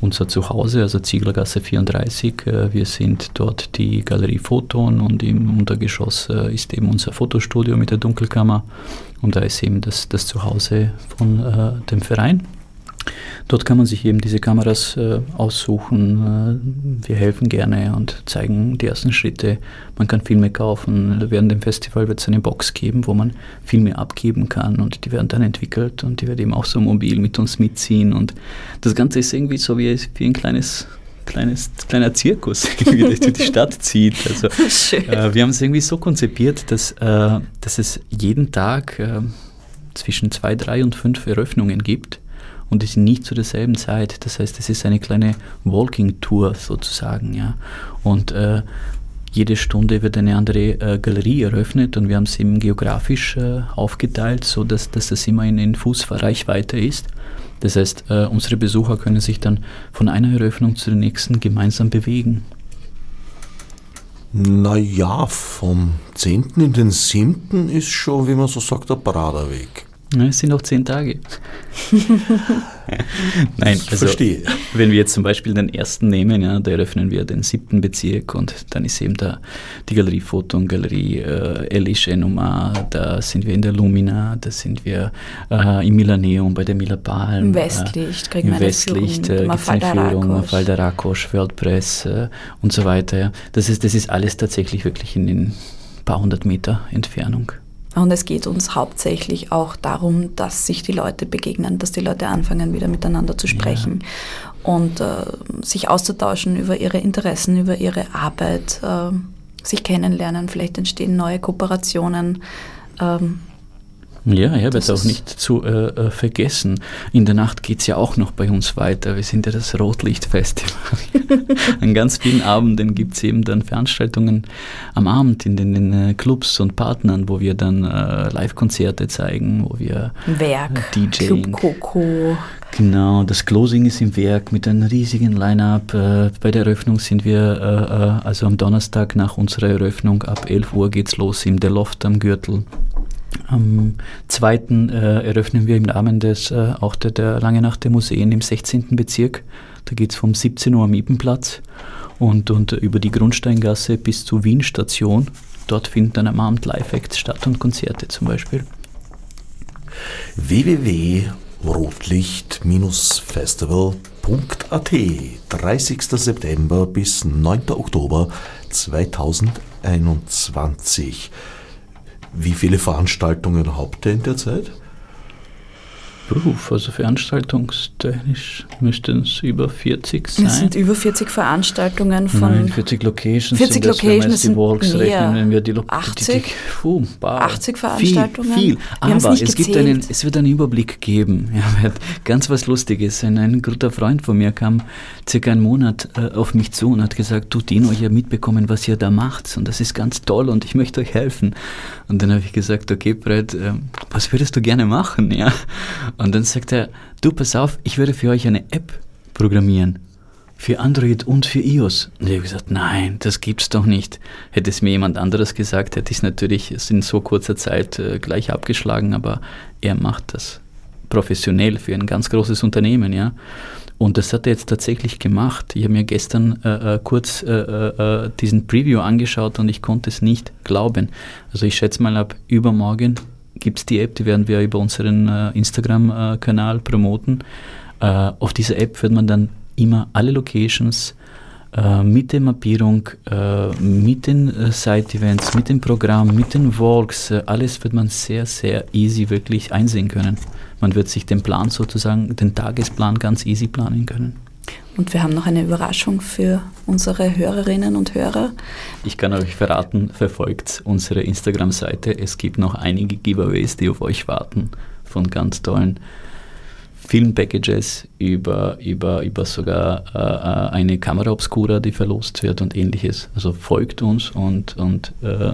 unser Zuhause, also Zieglergasse 34. Äh, wir sind dort die Galerie Photon und im Untergeschoss äh, ist eben unser Fotostudio mit der Dunkelkammer und da ist eben das, das Zuhause von äh, dem Verein. Dort kann man sich eben diese Kameras äh, aussuchen. Äh, wir helfen gerne und zeigen die ersten Schritte. Man kann Filme kaufen. Während dem Festival wird es eine Box geben, wo man Filme abgeben kann und die werden dann entwickelt und die wird eben auch so mobil mit uns mitziehen. Und das Ganze ist irgendwie so wie, wie ein kleines kleines, kleiner Zirkus, der durch die Stadt zieht. Also, äh, wir haben es irgendwie so konzipiert, dass, äh, dass es jeden Tag äh, zwischen zwei, drei und fünf Eröffnungen gibt und die sind nicht zu derselben Zeit. Das heißt, es ist eine kleine Walking-Tour sozusagen. Ja. Und äh, jede Stunde wird eine andere äh, Galerie eröffnet und wir haben es eben geografisch äh, aufgeteilt, sodass dass das immer in, in Fußreichweite ist. Das heißt, äh, unsere Besucher können sich dann von einer Eröffnung zur nächsten gemeinsam bewegen. Naja, vom 10. in den 7. ist schon, wie man so sagt, der Praderweg. Ja, es sind noch zehn Tage. Nein, Ich also verstehe. wenn wir jetzt zum Beispiel den ersten nehmen, ja, da eröffnen wir den siebten Bezirk und dann ist eben da die Galerie Foto und Galerie äh, Elische Nummer, da sind wir in der Lumina, da sind wir äh, im Milaneum bei der Mila Palm. Im Westlicht kriegen Im wir eine Westlicht Führung, äh, gibt es eine Führung, Rakosch. Mafalda Rakosch, WordPress äh, und so weiter. Ja. Das, ist, das ist alles tatsächlich wirklich in den paar hundert Meter Entfernung. Und es geht uns hauptsächlich auch darum, dass sich die Leute begegnen, dass die Leute anfangen, wieder miteinander zu sprechen und äh, sich auszutauschen über ihre Interessen, über ihre Arbeit, äh, sich kennenlernen. Vielleicht entstehen neue Kooperationen. Ähm, Ja, ja, wird auch nicht zu äh, äh, vergessen. In der Nacht geht es ja auch noch bei uns weiter. Wir sind ja das Rotlichtfestival. An ganz vielen Abenden gibt es eben dann Veranstaltungen am Abend in den, in, äh, Clubs und Partnern, wo wir dann äh, Live-Konzerte zeigen, wo wir Werk, DJing. Club Coco. Genau, das Closing ist im Werk mit einem riesigen Line-Up. Äh, Bei der Eröffnung sind wir, äh, äh, also am Donnerstag nach unserer Eröffnung, ab 11 Uhr geht's los im Der Loft am Gürtel. Am 2. Äh, eröffnen wir im Rahmen des, äh, auch der, der Lange Nacht der Museen im 16. Bezirk. Da geht's vom 17 Uhr am Ippenplatz und, und über die Grundsteingasse bis zur Wien Station. Dort finden dann am Abend Live-Acts statt und Konzerte zum Beispiel. www.rotlicht-festival.at 30. September bis 9. Oktober 2021. Wie viele Veranstaltungen habt ihr in der Zeit? Beruf, also veranstaltungstechnisch müssten es über 40 sein. Es sind über 40 Veranstaltungen von Nein, 40 Locations 40 sind das, wenn wir Locations die Walks rechnen, wenn wir die, Lo 80? die, puh, wow. 80 Veranstaltungen? Viel, viel. Aber nicht es, gibt einen, es wird einen Überblick geben. Ja, ganz was Lustiges. Ein, ein guter Freund von mir kam circa einen Monat äh, auf mich zu und hat gesagt, du Dino, ich habe mitbekommen, was ihr da macht und das ist ganz toll und ich möchte euch helfen. Und dann habe ich gesagt, okay Brett, äh, was würdest du gerne machen? Ja? Und dann sagt er, du pass auf, ich würde für euch eine App programmieren. Für Android und für iOS. Und ich habe gesagt, nein, das gibt's doch nicht. Hätte es mir jemand anderes gesagt, hätte ich es natürlich in so kurzer Zeit äh, gleich abgeschlagen, aber er macht das professionell für ein ganz großes Unternehmen, ja. Und das hat er jetzt tatsächlich gemacht. Ich habe mir gestern äh, äh, kurz äh, äh, diesen Preview angeschaut und ich konnte es nicht glauben. Also ich schätze mal ab übermorgen gibt es die App, die werden wir über unseren äh, Instagram-Kanal promoten. Äh, auf dieser App wird man dann immer alle Locations äh, mit der Mappierung, äh, mit den äh, Side-Events, mit dem Programm, mit den Walks, alles wird man sehr, sehr easy wirklich einsehen können. Man wird sich den Plan sozusagen, den Tagesplan ganz easy planen können. Und wir haben noch eine Überraschung für unsere Hörerinnen und Hörer. Ich kann euch verraten, verfolgt unsere Instagram-Seite. Es gibt noch einige Giveaways, die auf euch warten, von ganz tollen Filmpackages über, über, über sogar äh, eine Kamera Obscura, die verlost wird und ähnliches. Also folgt uns und, und äh,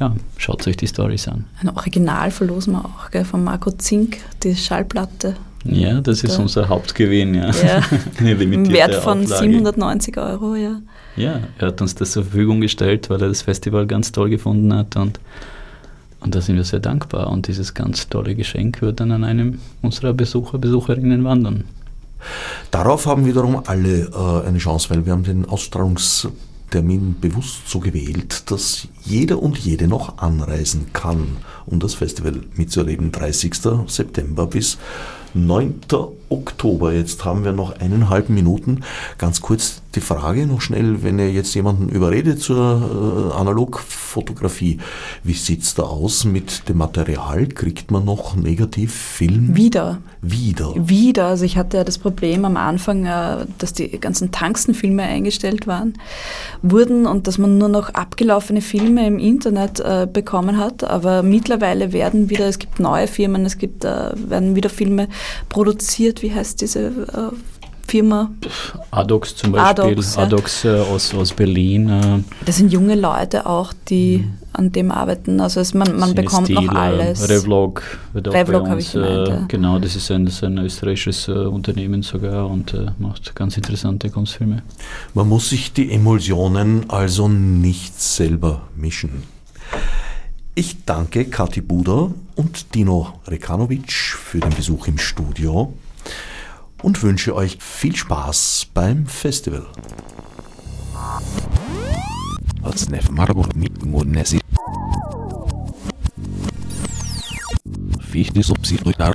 ja, schaut euch die Stories an. Ein Original verlosen wir auch, gell, von Marco Zink, die Schallplatte. Ja, das ist Da. unser Hauptgewinn, ja. Ja. Eine Im limitierte Wert von Auflage. 790 Euro, ja. Ja, er hat uns das zur Verfügung gestellt, weil er das Festival ganz toll gefunden hat und, und da sind wir sehr dankbar. Und dieses ganz tolle Geschenk wird dann an einem unserer Besucher, Besucherinnen wandern. Darauf haben wiederum alle äh, eine Chance, weil wir haben den Ausstrahlungstermin bewusst so gewählt, dass jeder und jede noch anreisen kann, um das Festival mitzuerleben. 30. September bis 9. Oktober. Jetzt haben wir noch eineinhalb Minuten. Ganz kurz die Frage noch schnell, wenn ihr jetzt jemanden überredet zur äh, Analogfotografie, wie sieht's da aus mit dem Material? Kriegt man noch Negativfilm? Wieder. Wieder. Wieder. Also ich hatte ja das Problem am Anfang, äh, dass die ganzen Tangstenfilme eingestellt waren, wurden und dass man nur noch abgelaufene Filme im Internet äh, bekommen hat. Aber mittlerweile mittlerweile werden wieder, es gibt neue Firmen, es gibt, äh, werden wieder Filme produziert. Wie heißt diese äh, Firma? Adox zum Beispiel, Adox, ja. Adox äh, aus, aus Berlin. Äh. Das sind junge Leute auch, die mhm. an dem arbeiten. Also es, man, man bekommt noch alles. Revlog wird auch Revlog bei uns. Gemeint, ja. Genau, das ist ein, das ist ein österreichisches Unternehmen sogar und macht ganz interessante Kunstfilme. Man muss sich die Emulsionen also nicht selber mischen. Ich danke Kathi Buder und Dino Rekanovic für den Besuch im Studio und wünsche euch viel Spaß beim Festival. Fichte subsidiar